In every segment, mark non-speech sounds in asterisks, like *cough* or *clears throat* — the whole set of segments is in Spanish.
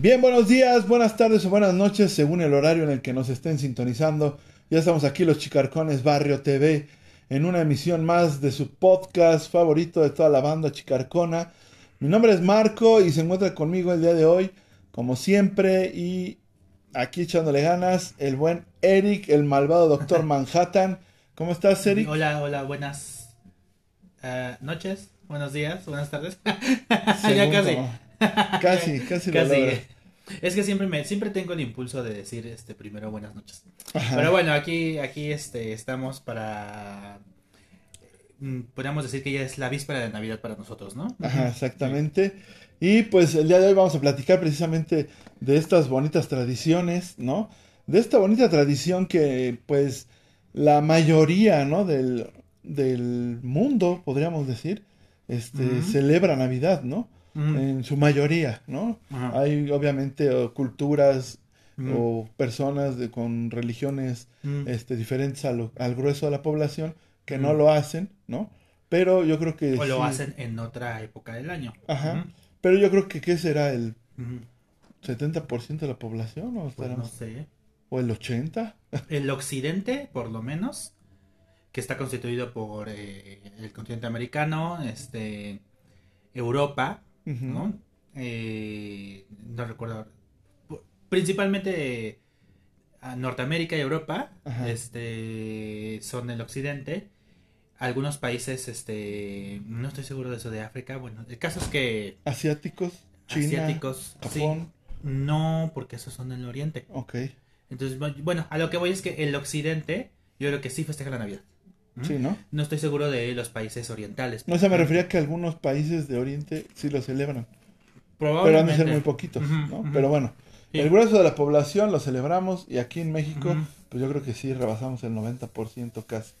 Bien, buenos días, buenas tardes o buenas noches, según el horario en el que nos estén sintonizando. Ya estamos aquí, los Chicarcones Barrio TV, en una emisión más de su podcast favorito de toda la banda chicarcona. Mi nombre es Marco y se encuentra conmigo el día de hoy, como siempre, y aquí echándole ganas, el buen Eric, el malvado Doctor *laughs* Manhattan. ¿Cómo estás, Eric? Hola, hola, buenas eh, noches, buenos días, buenas tardes. *laughs* ya casi. *laughs* Casi, casi, casi. Es que siempre me, siempre tengo el impulso de decir este primero buenas noches. Pero bueno, aquí, aquí este, estamos para mm, podríamos decir que ya es la víspera de Navidad para nosotros, ¿no? Ajá, exactamente. Y pues el día de hoy vamos a platicar precisamente de estas bonitas tradiciones, ¿no? De esta bonita tradición que pues la mayoría, ¿no? Del, del mundo, podríamos decir, este, celebra Navidad, ¿no? En su mayoría, ¿no? Hay obviamente culturas o personas de, con religiones este, diferentes al grueso de la población que no lo hacen, ¿no? Pero yo creo que... O lo hacen en otra época del año. Ajá. Pero yo creo que ¿qué será? ¿El 70% de la población? ¿O, pues no sé. ¿O el 80%? *laughs* El occidente, por lo menos, que está constituido por eh, el continente americano, este, Europa, ¿no? Eh, no recuerdo. Principalmente Norteamérica y Europa este, son el occidente. Algunos países, este, no estoy seguro de eso de África. Bueno, el caso es que... Asiáticos, China, asiáticos, Japón. no, porque esos son del oriente. Ok. Entonces, bueno, a lo que voy es que el occidente, yo creo que sí festeja la Navidad. Sí, ¿no? No estoy seguro de los países orientales. No, se me refería a que algunos países de Oriente sí lo celebran. Pero han de ser muy poquitos, ¿no? Pero bueno, el grueso de la población lo celebramos y aquí en México, pues yo creo que sí rebasamos el 90% casi,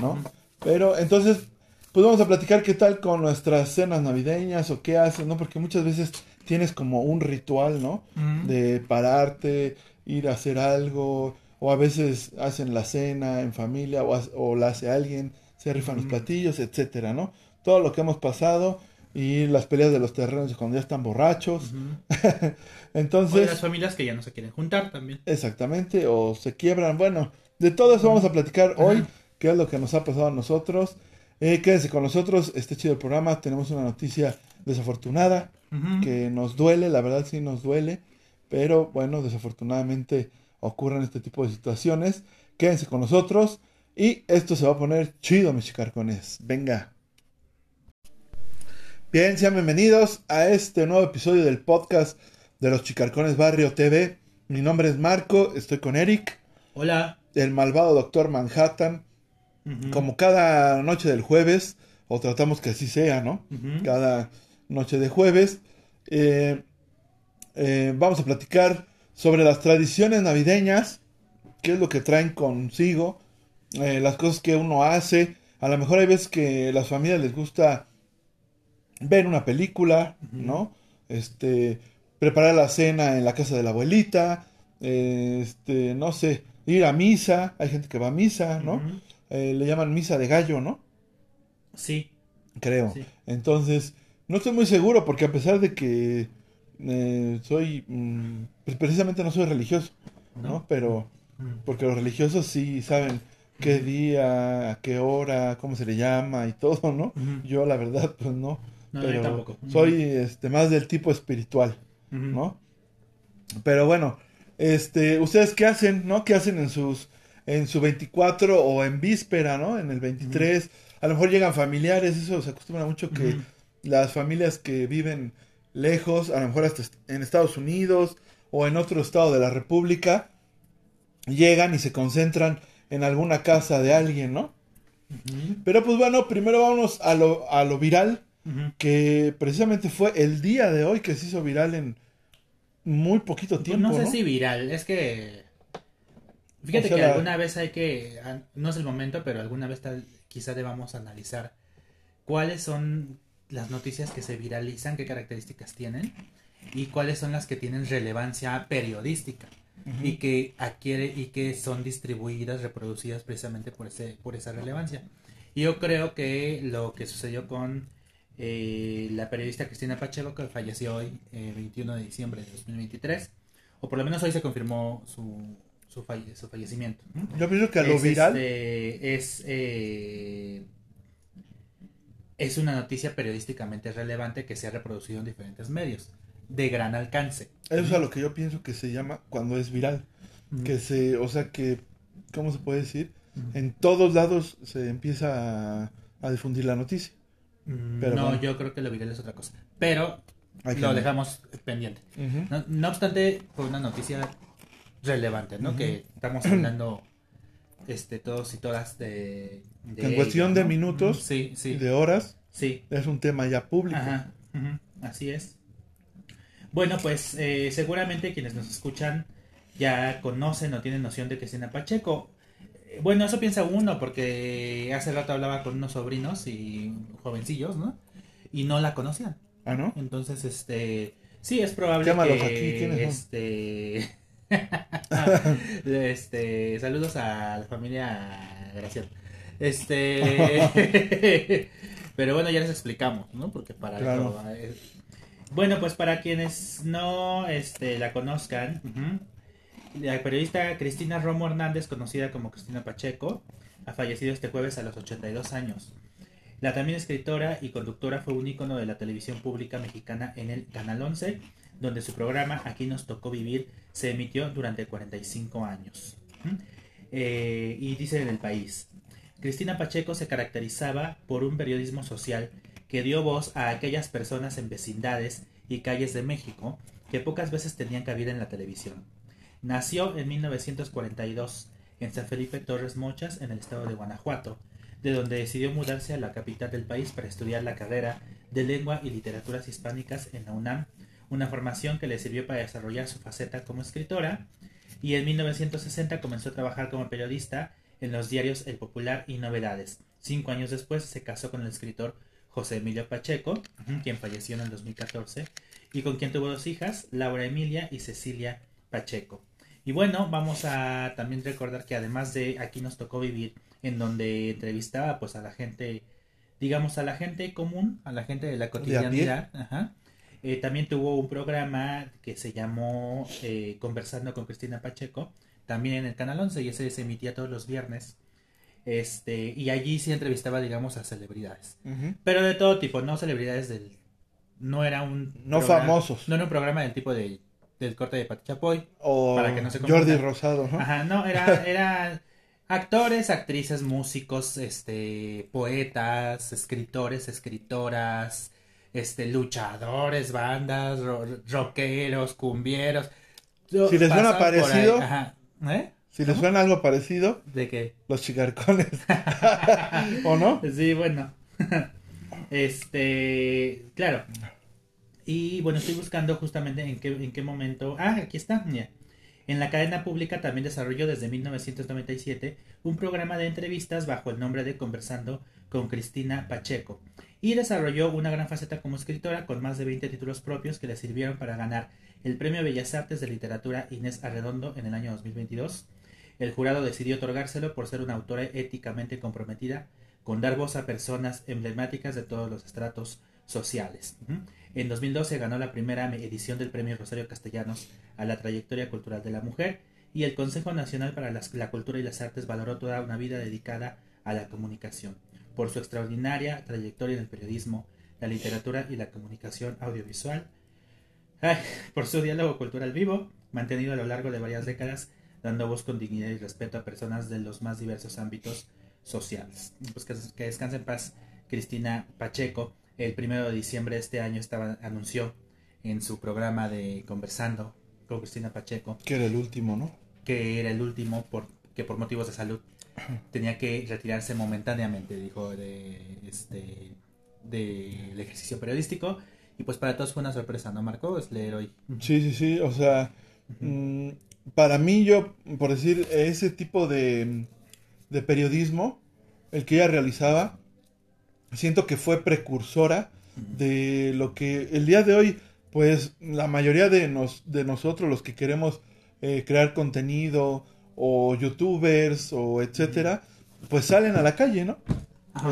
¿no? Pero entonces, pues vamos a platicar qué tal con nuestras cenas navideñas o qué haces, ¿no? Porque muchas veces tienes como un ritual, ¿no? De pararte, ir a hacer algo, o a veces hacen la cena en familia o, o la hace alguien, se rifan los platillos, etcétera, ¿no? Todo lo que hemos pasado y las peleas de los terrenos cuando ya están borrachos. *laughs* Entonces, o las familias que ya no se quieren juntar también. Exactamente, o se quiebran. Bueno, de todo eso vamos a platicar hoy, qué es lo que nos ha pasado a nosotros. Eh, quédense con nosotros, este chido el programa. Tenemos una noticia desafortunada que nos duele, la verdad sí nos duele, pero bueno, desafortunadamente ocurren este tipo de situaciones. Quédense con nosotros y esto se va a poner chido, mis chicarcones. Venga. Bien, sean bienvenidos a este nuevo episodio del podcast de los Chicarcones Barrio TV. Mi nombre es Marco, estoy con Eric. Hola. El malvado Doctor Manhattan. Como cada noche del jueves, o tratamos que así sea, ¿no? Cada noche de jueves. Eh, eh, vamos a platicar sobre las tradiciones navideñas, qué es lo que traen consigo, eh, las cosas que uno hace. A lo mejor hay veces que a las familias les gusta ver una película, ¿no? Este, preparar la cena en la casa de la abuelita, este, no sé, ir a misa, hay gente que va a misa, ¿no? Eh, le llaman misa de gallo, ¿no? Sí. Creo. Entonces, no estoy muy seguro porque a pesar de que eh, soy, mm, pues precisamente no soy religioso, ¿no? Pero, porque los religiosos sí saben qué día, a qué hora, cómo se le llama y todo, ¿no? Yo la verdad, pues no. pero tampoco. Soy este, más del tipo espiritual, ¿no? Pero bueno, este, ¿ustedes qué hacen, no? ¿Qué hacen en sus, en su 24 o en víspera, ¿no? En el 23. A lo mejor llegan familiares, eso se acostumbra mucho que las familias que viven lejos, a lo mejor hasta en Estados Unidos o en otro estado de la República, llegan y se concentran en alguna casa de alguien, ¿no? Pero pues bueno, primero vamos a lo, a lo viral, que precisamente fue el día de hoy que se hizo viral en muy poquito pues tiempo. no sé si viral, es que... Fíjate que alguna vez hay que, no es el momento, pero alguna vez tal, quizá debamos analizar cuáles son las noticias que se viralizan, qué características tienen y cuáles son las que tienen relevancia periodística y que adquiere y que son distribuidas, reproducidas precisamente por ese por esa relevancia. Y yo creo que lo que sucedió con eh, la periodista Cristina Pacheco, que falleció hoy, 21 de diciembre de 2023, o por lo menos hoy se confirmó su, su, su fallecimiento. Yo pienso que a lo es, viral... Este, es, es una noticia periodísticamente relevante que se ha reproducido en diferentes medios, de gran alcance. Eso es a lo que yo pienso que se llama cuando es viral. Que se, o sea que, ¿cómo se puede decir? En todos lados se empieza a, difundir la noticia. Mm, Pero no, yo creo que lo viral es otra cosa. Pero lo dejamos pendiente. no, obstante, fue una noticia relevante, ¿no? Que estamos hablando este, todos y todas de... en cuestión de minutos, sí, sí. de horas, sí. es un tema ya público. Así es. Bueno, pues eh, seguramente quienes nos escuchan ya conocen o tienen noción de Cristina Pacheco. Eh, bueno, eso piensa uno, porque hace rato hablaba con unos sobrinos y jovencillos, ¿no? Y no la conocían. Ah, ¿no? Entonces, este, sí, es probable que, aquí, ¿quiénes este, *laughs* este, saludos a la familia Graciela. Este, *laughs* pero bueno, ya les explicamos, ¿no? Porque para eh, bueno, pues para quienes no este, la conozcan, la periodista Cristina Romo Hernández, conocida como Cristina Pacheco, ha fallecido este jueves a los 82 años. La también escritora y conductora fue un ícono de la televisión pública mexicana en el Canal 11, donde su programa Aquí nos tocó vivir se emitió durante 45 años. Eh, y dice en el país, Cristina Pacheco se caracterizaba por un periodismo social que dio voz a aquellas personas en vecindades y calles de México que pocas veces tenían cabida en la televisión. Nació en 1942 en San Felipe Torres Mochas, en el estado de Guanajuato, de donde decidió mudarse a la capital del país para estudiar la carrera de Lengua y Literaturas Hispánicas en la UNAM, una formación que le sirvió para desarrollar su faceta como escritora, y en 1960 comenzó a trabajar como periodista en los diarios El Popular y Novedades. Cinco años después se casó con el escritor José Emilio Pacheco, quien falleció en el 2014, y con quien tuvo dos hijas, Laura Emilia y Cecilia Pacheco. Y bueno, vamos a también recordar que además de Aquí nos tocó vivir, en donde entrevistaba pues a la gente, digamos a la gente común, a la gente de la cotidianidad, eh, también tuvo un programa que se llamó eh, Conversando con Cristina Pacheco, también en el Canal 11, y ese se emitía todos los viernes. Este, y allí sí entrevistaba, digamos, a celebridades. Pero de todo tipo, no celebridades del... No era un... No famosos. No era un programa del tipo de del corte de Pati Chapoy. O para que no se Jordi Rosado, ¿no? Ajá, no, era, *laughs* era actores, actrices, músicos, este, poetas, escritores, escritoras, este, luchadores, bandas, rockeros, cumbieros. Si les suena parecido, ¿Eh? Si les suena algo parecido, ¿de qué? Los chicarcones. *laughs* ¿O no? Sí, bueno. *laughs* este, claro. Y bueno, estoy buscando justamente en qué, en qué momento. Ah, aquí está. En la cadena pública también desarrolló desde 1997 un programa de entrevistas bajo el nombre de Conversando con Cristina Pacheco. Y desarrolló una gran faceta como escritora con más de 20 títulos propios que le sirvieron para ganar el Premio Bellas Artes de Literatura Inés Arredondo en el año 2022. El jurado decidió otorgárselo por ser una autora éticamente comprometida con dar voz a personas emblemáticas de todos los estratos sociales. En 2012 ganó la primera edición del Premio Rosario Castellanos a la trayectoria cultural de la mujer y el Consejo Nacional para la Cultura y las Artes valoró toda una vida dedicada a la comunicación. Por su extraordinaria trayectoria en el periodismo, la literatura y la comunicación audiovisual, por su diálogo cultural vivo, mantenido a lo largo de varias décadas, dando voz con dignidad y respeto a personas de los más diversos ámbitos sociales. Pues que, que descanse en paz Cristina Pacheco, el primero de diciembre de este año estaba, anunció en su programa de Conversando con Cristina Pacheco. Que era el último, ¿no? Que era el último, por, que por motivos de salud *clears throat* tenía que retirarse momentáneamente, dijo, de este del ejercicio periodístico. Y pues para todos fue una sorpresa, ¿no, Marco? Es leer hoy. Sí, sí, sí. O sea, mm, para mí yo, por decir, ese tipo de, de periodismo, el que ella realizaba, siento que fue precursora de lo que el día de hoy, pues la mayoría de, nos, de nosotros, los que queremos eh, crear contenido, o youtubers, o etcétera, pues salen a la calle, ¿no?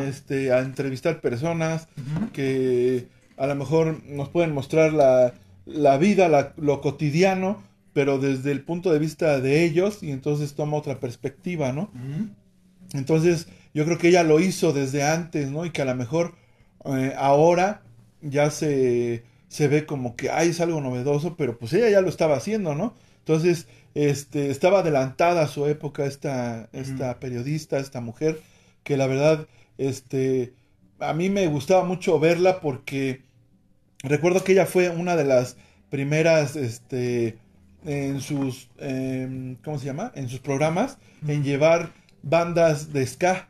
este, a entrevistar personas que a lo mejor nos pueden mostrar la, la vida, lo cotidiano, pero desde el punto de vista de ellos y entonces toma otra perspectiva, ¿no? Entonces yo creo que ella lo hizo desde antes, ¿no? Y que a lo mejor eh, ahora ya se, se ve como que, ay, es algo novedoso, pero pues ella ya lo estaba haciendo, ¿no? Entonces, este, estaba adelantada a su época esta, esta periodista, esta mujer, que la verdad, este, a mí me gustaba mucho verla porque recuerdo que ella fue una de las primeras, este, en sus, em, ¿cómo se llama? En sus programas, en llevar bandas de ska.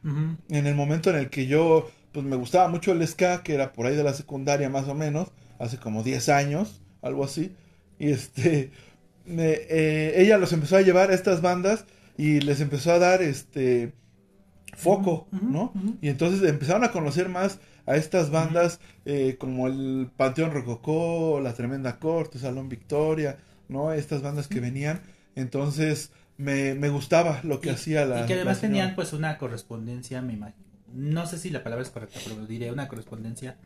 En el momento en el que yo, pues me gustaba mucho el ska, que era por ahí de la secundaria más o menos, hace como 10 años, algo así. Y este, eh, ella los empezó a llevar a estas bandas y les empezó a dar este foco, ¿no? Y entonces empezaron a conocer más a estas bandas eh, como el Panteón Rococó, La Tremenda Corte, Salón Victoria, ¿no? Estas bandas que venían. Entonces me, me gustaba lo que hacía la... Y que además tenían pues una correspondencia, me imagino. No sé si la palabra es correcta, pero diré una correspondencia.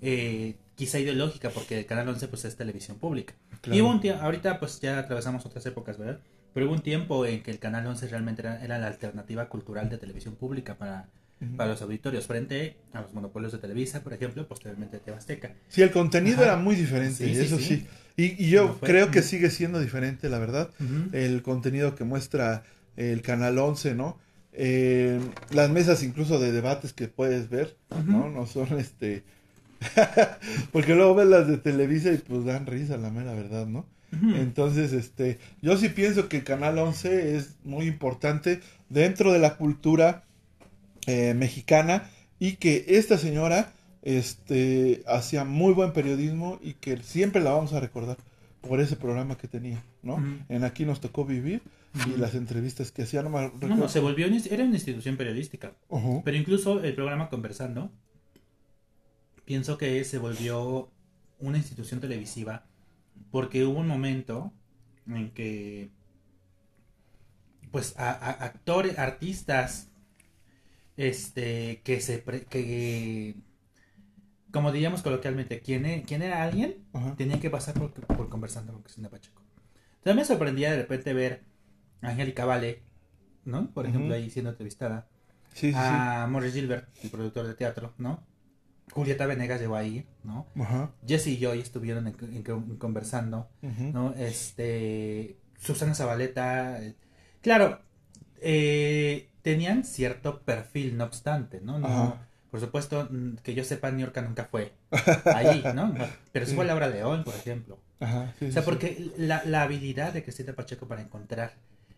Eh, quizá ideológica, porque el Canal 11 pues es televisión pública. Y hubo un tiempo, ahorita pues ya atravesamos otras épocas, ¿verdad? Pero hubo un tiempo en que el Canal 11 realmente era, la alternativa cultural de televisión pública para, para los auditorios, frente a los monopolios de Televisa, por ejemplo, posteriormente Tebasteca. Sí, el contenido era muy diferente, eso sí. Y, yo creo que sigue siendo diferente, la verdad, el contenido que muestra el Canal 11, ¿no? Eh, las mesas incluso de debates que puedes ver, ¿no? No son este *laughs* Porque luego ves las de Televisa y pues dan risa, la mera verdad, ¿no? Entonces, este, yo sí pienso que Canal 11 es muy importante dentro de la cultura eh, mexicana y que esta señora este, hacía muy buen periodismo y que siempre la vamos a recordar por ese programa que tenía, ¿no? En Aquí nos tocó vivir y las entrevistas que hacía, no me No, no, se volvió, era una institución periodística, pero incluso el programa Conversando pienso que se volvió una institución televisiva porque hubo un momento en que pues a, actores, artistas, este, que se, que, como diríamos coloquialmente, ¿quién, e, quién era alguien? Tenía que pasar por, conversando con Cristina Pacheco. Entonces me sorprendía de repente ver a Angélica Vale, ¿no? Por ejemplo, ahí siendo entrevistada. a Morris Gilbert, el productor de teatro, ¿no? Julieta Venegas llegó ahí, ¿no? Jesse y Joy estuvieron conversando, ¿no? Este, Susana Zabaleta, claro, eh, tenían cierto perfil, no obstante, ¿no? por supuesto, mm, que yo sepa, New York nunca fue ahí, ¿no? *laughs* Pero sí fue Laura León, por ejemplo. o sea, porque la, la, habilidad de Cristina Pacheco para encontrar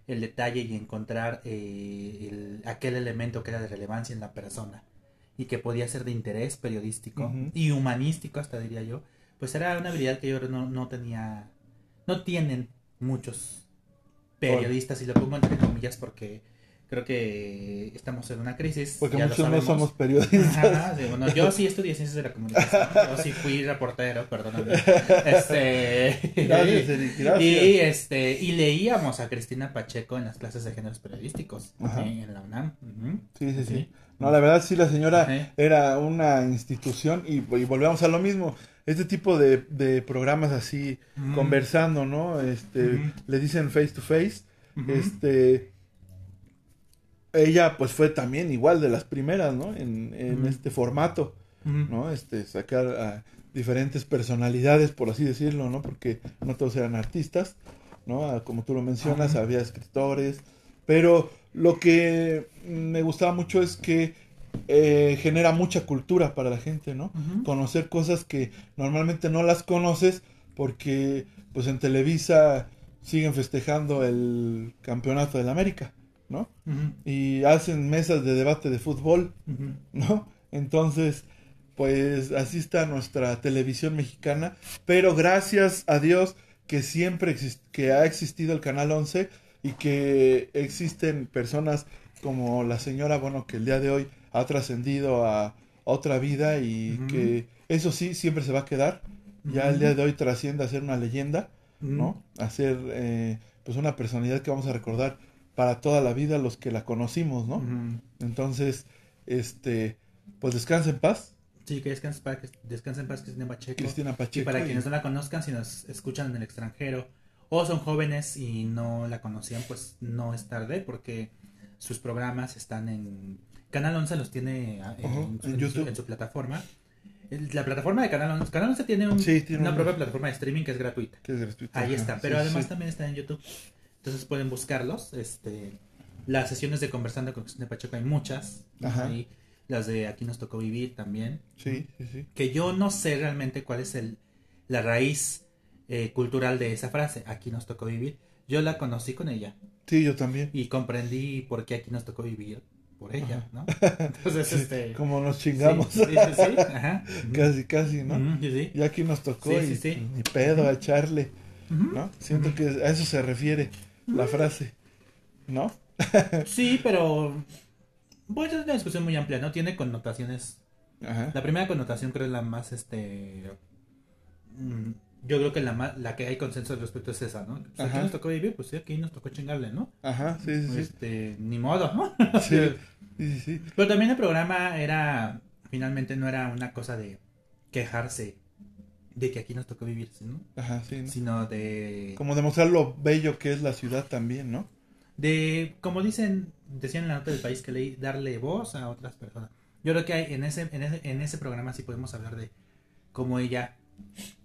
el detalle y encontrar eh, aquel elemento que era de relevancia en la persona y que podía ser de interés periodístico y humanístico hasta diría yo, pues era una habilidad que yo no, no tenía, no tienen muchos periodistas, y lo pongo entre comillas porque creo que estamos en una crisis. Porque muchos no somos periodistas. bueno, yo sí estudié ciencias de la comunicación, yo sí fui reportero, perdóname. Este, gracias, gracias. Y, este, y leíamos a Cristina Pacheco en las clases de géneros periodísticos en la UNAM. sí, sí. sí. No, la verdad sí, la señora era una institución y, y, volvemos a lo mismo. Este tipo de, de programas así, conversando, ¿no? Este, le dicen face to face. Este, ella pues fue también igual de las primeras, ¿no? En, en este formato, ¿no? Este, sacar a diferentes personalidades, por así decirlo, ¿no? Porque no todos eran artistas, ¿no? Como tú lo mencionas, había escritores, pero lo que me gustaba mucho es que eh, genera mucha cultura para la gente, ¿no? Conocer cosas que normalmente no las conoces porque pues en Televisa siguen festejando el campeonato de la América, ¿no? Y hacen mesas de debate de fútbol, ¿no? Entonces, pues así está nuestra televisión mexicana, pero gracias a Dios que siempre que ha existido el Canal 11 y que existen personas como la señora, bueno, que el día de hoy ha trascendido a otra vida y que eso sí siempre se va a quedar. Ya el día de hoy trasciende a ser una leyenda, ¿no? A ser eh, pues una personalidad que vamos a recordar para toda la vida los que la conocimos, ¿no? Entonces, este, pues descansa en paz. Sí, que paz, descansa en paz Cristina Pacheco. Cristina Pacheco. Y para quienes no la conozcan, si nos escuchan en el extranjero o son jóvenes y no la conocían, pues no es tarde porque sus programas están en... Canal 11 los tiene ah, en, YouTube. en su plataforma. La plataforma de Canal 11, Canal 11 tiene, una propia plataforma de streaming que es gratuita. Que es gratuita. Ahí está, pero además también está en YouTube. Entonces pueden buscarlos. Este, las sesiones de Conversando con Cristina Pacheco hay muchas. Ahí, las de Aquí nos tocó vivir también. Sí, sí, sí. Que yo no sé realmente cuál es el, la raíz eh, cultural de esa frase. Aquí nos tocó vivir. Yo la conocí con ella. Sí, yo también. Y comprendí por qué aquí nos tocó vivir por ella, ¿no? *laughs* Entonces, este... Como nos chingamos. Sí, sí, sí, Ajá. *laughs* casi, casi, ¿no? sí. Y aquí nos tocó y ni pedo a echarle, ¿no? Siento que a eso se refiere la frase, ¿no? *laughs* sí, pero... Pues es una discusión muy amplia, ¿no? Tiene connotaciones... Ajá. La primera connotación creo es la más, este... Mm, yo creo que la, la que hay consenso al respecto es esa, ¿no? Pues aquí nos tocó vivir, pues sí, aquí nos tocó chingarle, ¿no? Ajá, sí, sí. Este, ni modo, ¿no? *laughs* Sí, sí, sí. Pero también el programa era, finalmente no era una cosa de quejarse de que aquí nos tocó vivir, ¿no? Ajá, sí. Sino de... Como demostrar lo bello que es la ciudad también, ¿no? De, como dicen, decían en la nota del país que leí, darle voz a otras personas. Yo creo que hay, en ese, en ese, en ese programa sí podemos hablar de cómo ella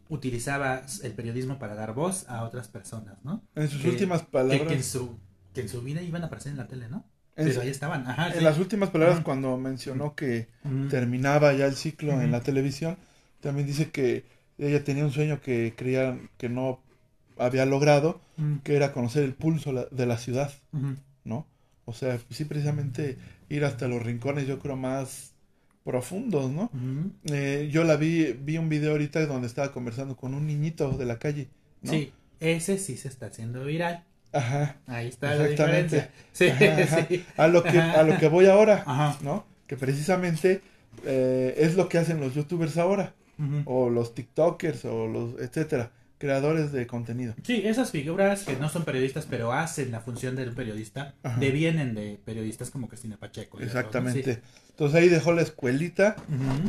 utilizaba el periodismo para dar voz a otras personas, ¿no? En sus últimas palabras. Que, en su, que en su vida iban a aparecer en la tele, ¿no? Pero ahí estaban. Ajá, en las últimas palabras, cuando mencionó que terminaba ya el ciclo en la televisión, también dice que ella tenía un sueño que creía que no había logrado, que era conocer el pulso de la ciudad, ¿no? O sea, sí, precisamente ir hasta los rincones, yo creo, más profundos, ¿no? eh, yo la vi, vi un video ahorita donde estaba conversando con un niñito de la calle, ¿no? Sí, ese sí se está haciendo viral. Ajá. Ahí está la diferencia. Sí, sí. A lo que a lo que voy ahora, Ajá. ¿no? Que precisamente eh, es lo que hacen los youtubers ahora o los tiktokers o los etcétera creadores de contenido. Sí, esas figuras que no son periodistas, pero hacen la función del periodista, devienen de periodistas como Cristina Pacheco. Exactamente. Entonces ahí dejó la escuelita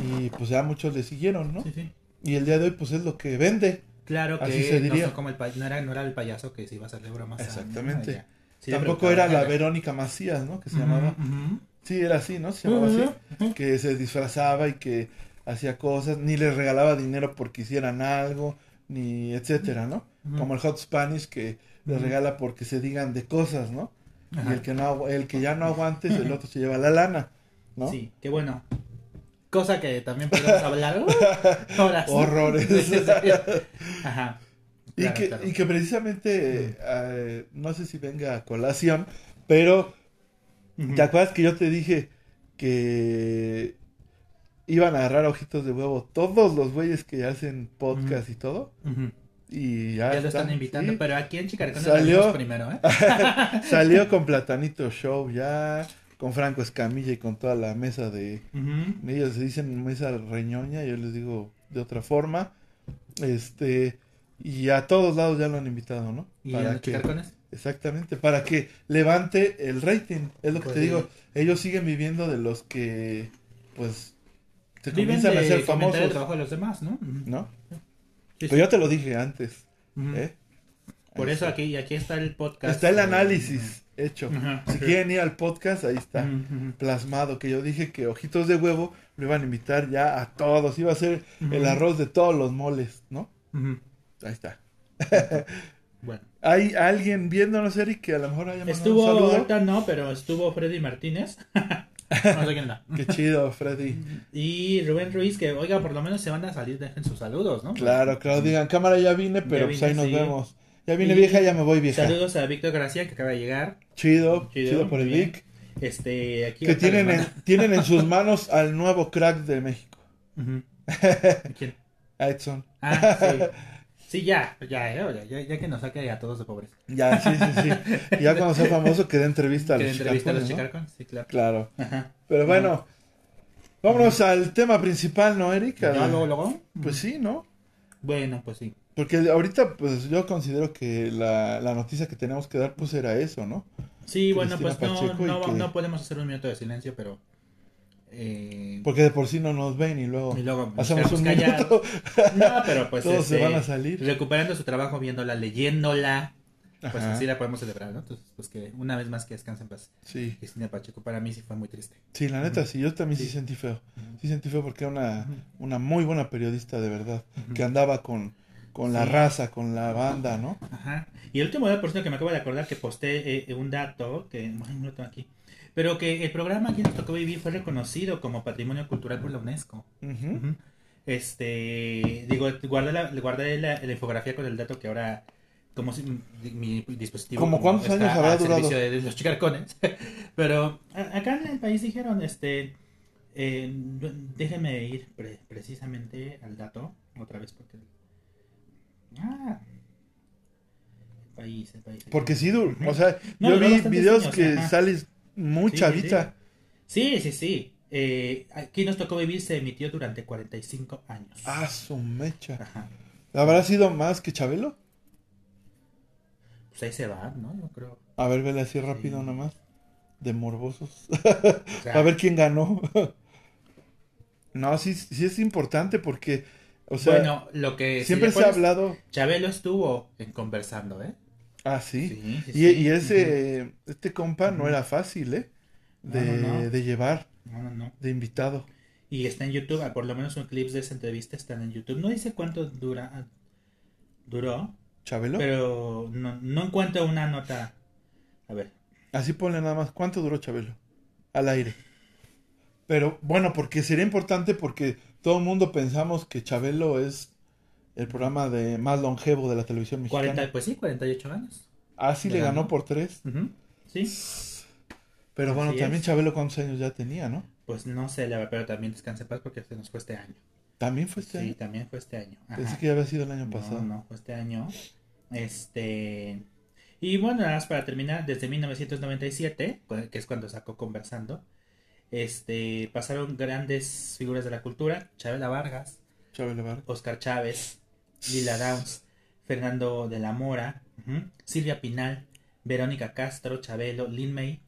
y pues ya muchos le siguieron, ¿no? Sí, sí. Y el día de hoy pues es lo que vende. Claro que se diría. No, como el no, era, no era el payaso que se iba a hacer de bromas. Exactamente. Tampoco era la Verónica Macías, ¿no? Que se llamaba. Sí, era así, ¿no? Se llamaba así. Que se disfrazaba y que hacía cosas, ni les regalaba dinero porque hicieran algo ni etcétera, ¿no? Como el Hot Spanish que le regala porque se digan de cosas, ¿no? Y el que no el que ya no aguante, el otro se lleva la lana, ¿no? Sí, qué bueno. Cosa que también podemos hablar *laughs* Horrores. *laughs* Ajá. y, que, y que precisamente, eh, no sé si venga a colación, pero ¿te acuerdas que yo te dije que iban a agarrar ojitos de huevo todos los güeyes que hacen podcast y todo. Y ya, ya lo están invitando, pero aquí en Chicarcón salió primero, ¿eh? *laughs* *laughs* salió con Platanito Show ya, con Franco Escamilla y con toda la mesa de... Ellos se dicen mesa reñoña, yo les digo de otra forma. Este... Y a todos lados ya lo han invitado, ¿no? ¿Y para que, Exactamente, para que levante el rating. Es lo que pues te digo. Ellos siguen viviendo de los que, pues, se comienzan a ser famosos. el trabajo de los demás, ¿no? ¿No? Pero ya te lo dije antes. ¿eh? Por eso aquí, aquí está el podcast. Está el análisis hecho. Si quieren ir al podcast, ahí está plasmado. Que yo dije que Ojitos de Huevo lo iban a invitar ya a todos. Iba a ser el arroz de todos los moles, ¿no? Ahí está. *laughs* bueno. Hay alguien viéndonos, Eric, que a lo mejor haya mandado Estuvo, un saludo. ahorita no, pero estuvo Freddy Martínez. *laughs* No sé quién Qué chido, Freddy. Y Rubén Ruiz, que oiga, por lo menos se van a salir, dejen sus saludos, ¿no? Claro, claro, digan, cámara ya vine, pero pues ahí nos vemos. Ya vine vieja, ya me voy vieja. Saludos a Víctor García, que acaba de llegar. Chido, chido, por el Vic. Este, aquí que tienen en, tienen en sus manos al nuevo crack de México. *laughs* ¿Quién? Edson. Ah, sí. *laughs* Sí, ya, ya, ya, ya, que nos saque a todos de pobres. Ya, sí, sí, sí. ya cuando sea *laughs* famoso que dé entrevista a los entrevista a los ¿no? sí, claro. Claro. Ajá. Pero bueno, vámonos al tema principal, ¿no, Erika? ¿Ya luego, luego? Pues sí, ¿no? Bueno, pues sí. Porque ahorita, pues yo considero que la, la noticia que tenemos que dar, pues era eso, ¿no? Sí, bueno, pues no, no, no podemos hacer un minuto de silencio, pero Eh, Porque de por sí no nos ven y luego, hacemos un minuto. *laughs* No, pero pues todos se este, van a salir. Recuperando su trabajo, viéndola, leyéndola. Pues así la podemos celebrar, ¿no? Entonces, pues que una vez más que descansen en paz. Sí. Cristina Pacheco, para mí sí fue muy triste. Sí, la neta, sí, yo también sí, sentí feo. Sí sentí feo porque era una, una muy buena periodista, de verdad, que andaba con, con la raza, con la banda, ¿no? Ajá. Y el último dato, por cierto, que me acabo de acordar que posté eh, un dato, que no lo tengo aquí, pero que el programa aquí nos tocó vivir fue reconocido como patrimonio cultural por la UNESCO. Este, digo, guardé, la, guardé la, infografía con el dato que ahora, como si mi, dispositivo. ¿Como cuántos años habrá durado? De, los chicarcones. *laughs* pero acá en el país dijeron, este, eh, déjeme ir precisamente al dato, otra vez, porque. Ah, el país, el país. Porque sí, o sea, yo vi videos que sales muy chavita. Sí, sí, sí. Eh, aquí nos tocó vivir, se emitió durante 45 años. Ah, su mecha. ¿Habrá sido más que Chabelo? Pues ahí se va, ¿no? Yo creo. A ver, vele así rápido nada más. De morbosos. *laughs* a ver quién ganó. *laughs* no, sí, sí es importante porque, o sea, bueno, lo que siempre se ha hablado. Chabelo estuvo en conversando, ¿eh? Ah, sí. y, ese, este compa no era fácil, ¿eh? De, de llevar. De invitado. Y está en YouTube, ah, por lo menos un clips de esa entrevista están en YouTube. No dice cuánto dura, ah, duró. ¿Chabelo? Pero no, no encuentro una nota. A ver. Así ponle nada más. ¿Cuánto duró Chabelo? Al aire. Pero bueno, porque sería importante porque todo el mundo pensamos que Chabelo es el programa de más longevo de la televisión mexicana. 40, pues sí, 48 años. Ah, sí, le, ganó. por tres. Sí. Pero bueno, también Chabelo cuántos años ya tenía, ¿no? Pues no sé, pero también descanse paz porque se nos fue este año. ¿También fue este año? Sí, también fue este año. Pensé que ya había sido el año pasado. No, no, fue este año. Este... Y bueno, nada más para terminar, desde 1997, que es cuando sacó Conversando, este, pasaron grandes figuras de la cultura, Chabela Vargas, Chabela Vargas. Oscar Chávez, Lila Downs, Fernando de la Mora, Silvia Pinal, Verónica Castro, Chabelo, Lin May,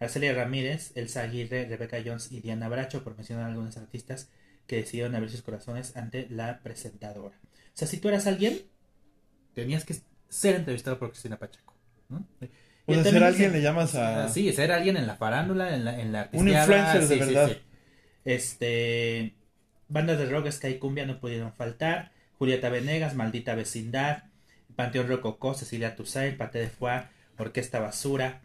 Arcelia Ramírez, Elsa Aguirre, Rebecca Jones y Diana Bracho, por mencionar algunos artistas que decidieron abrir sus corazones ante la presentadora. O sea, si tú eras alguien, tenías que ser entrevistado por Cristina Pacheco. ¿no? O sea, ser alguien le llamas a... Ah, sí, ser alguien en la farándula, en la, en la Un influencer de verdad. Este... Bandas de rock, Sky Cumbia no pudieron faltar. Julieta Venegas, Maldita Vecindad, Panteón Rococó, Cecilia Toussaint, Pate de Foix, Orquesta Basura,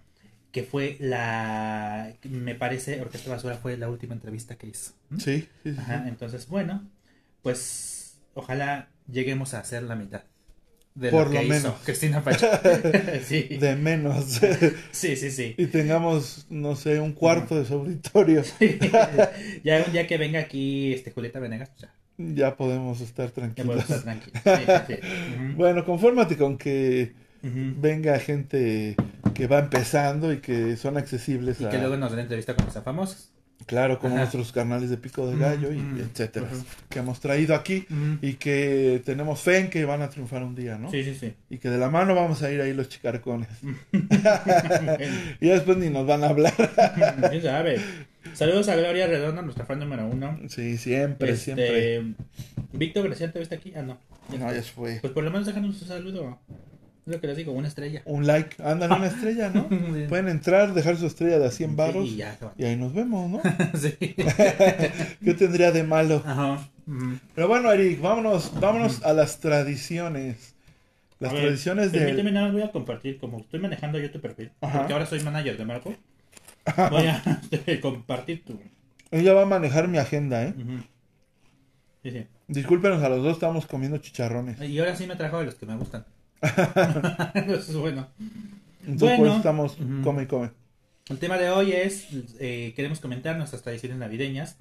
que fue la, me parece, Orquesta Basura fue la última entrevista que hizo. Sí, sí, Ajá, entonces, bueno, pues ojalá lleguemos a hacer la mitad. De Por lo, que menos. Hizo Cristina *laughs* Pacheco. *laughs* sí. De menos. *laughs* sí, sí, sí. Y tengamos, no sé, un cuarto de su auditorio. ya un día que venga aquí este Julieta Venegas, ya ya podemos estar tranquilos. *laughs* bueno, confórmate con que venga gente que va empezando y que son accesibles. Y que luego nos den entrevista con los famosos. Claro, como nuestros canales de Pico de Gallo y etcétera, que hemos traído aquí y que tenemos fe en que van a triunfar un día, ¿no? Sí, sí, sí. Y que de la mano vamos a ir ahí los chicarcones. *laughs* y después ni nos van a hablar. ¿Quién sabe? Saludos a Gloria Redonda, nuestra fan número uno. Sí, siempre, este, siempre. Víctor Graciela, ¿te viste aquí? Ah, no. no, ya se fue. Pues por lo menos déjanos un saludo. Es lo que les digo, una estrella. Un like, ándale una *laughs* estrella, ¿no? Pueden entrar, dejar su estrella de a 100 baros. y, ahí nos vemos, ¿no? *laughs* sí. *laughs* ¿Qué tendría de malo? Ajá. Pero bueno, Eric, vámonos, vámonos a las tradiciones. Las tradiciones de. Permíteme, nada más voy a compartir, como estoy manejando yo tu perfil, porque ahora soy manager de Marco. Voy a compartir tu. Ella va a manejar mi agenda, ¿eh? Sí, sí. Discúlpenos a los dos, estamos comiendo chicharrones. Y ahora sí me trajo de los que me gustan. *laughs* Eso es bueno. Entonces, bueno, estamos come y come. El tema de hoy es, eh, queremos comentar nuestras tradiciones navideñas.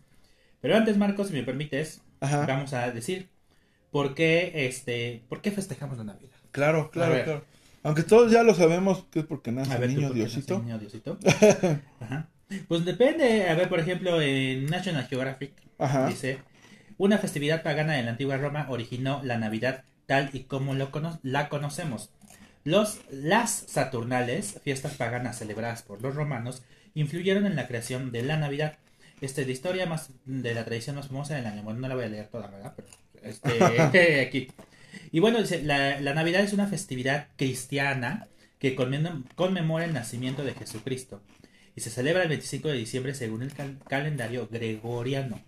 Pero antes, Marcos, si me permites, vamos a decir por qué, este, por qué festejamos la Navidad. Claro, claro, claro. Aunque todos ya lo sabemos que es porque nace niño Diosito. niño Diosito. *laughs* Ajá. Pues depende. A ver, por ejemplo, en National Geographic dice: Una festividad pagana de la antigua Roma originó la Navidad tal y como lo la conocemos. Los, las Saturnales, fiestas paganas celebradas por los romanos, influyeron en la creación de la Navidad. Este, la historia más de la tradición más famosa del año. Bueno, no la voy a leer toda, ¿verdad? Pero este, *laughs* aquí. Y bueno, dice, la, la, Navidad es una festividad cristiana que conmemora el nacimiento de Jesucristo y se celebra el 25 de diciembre según el calendario gregoriano.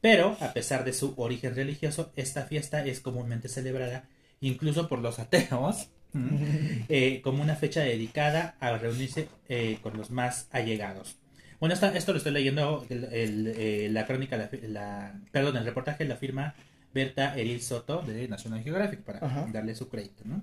Pero, a pesar de su origen religioso, esta fiesta es comúnmente celebrada incluso por los ateos *laughs* *laughs* eh, como una fecha dedicada a reunirse eh, con los más allegados. Bueno, esto lo estoy leyendo, eh, la crónica, la, perdón, el reportaje la firma Berta Eril Soto de National Geographic para darle su crédito, ¿no?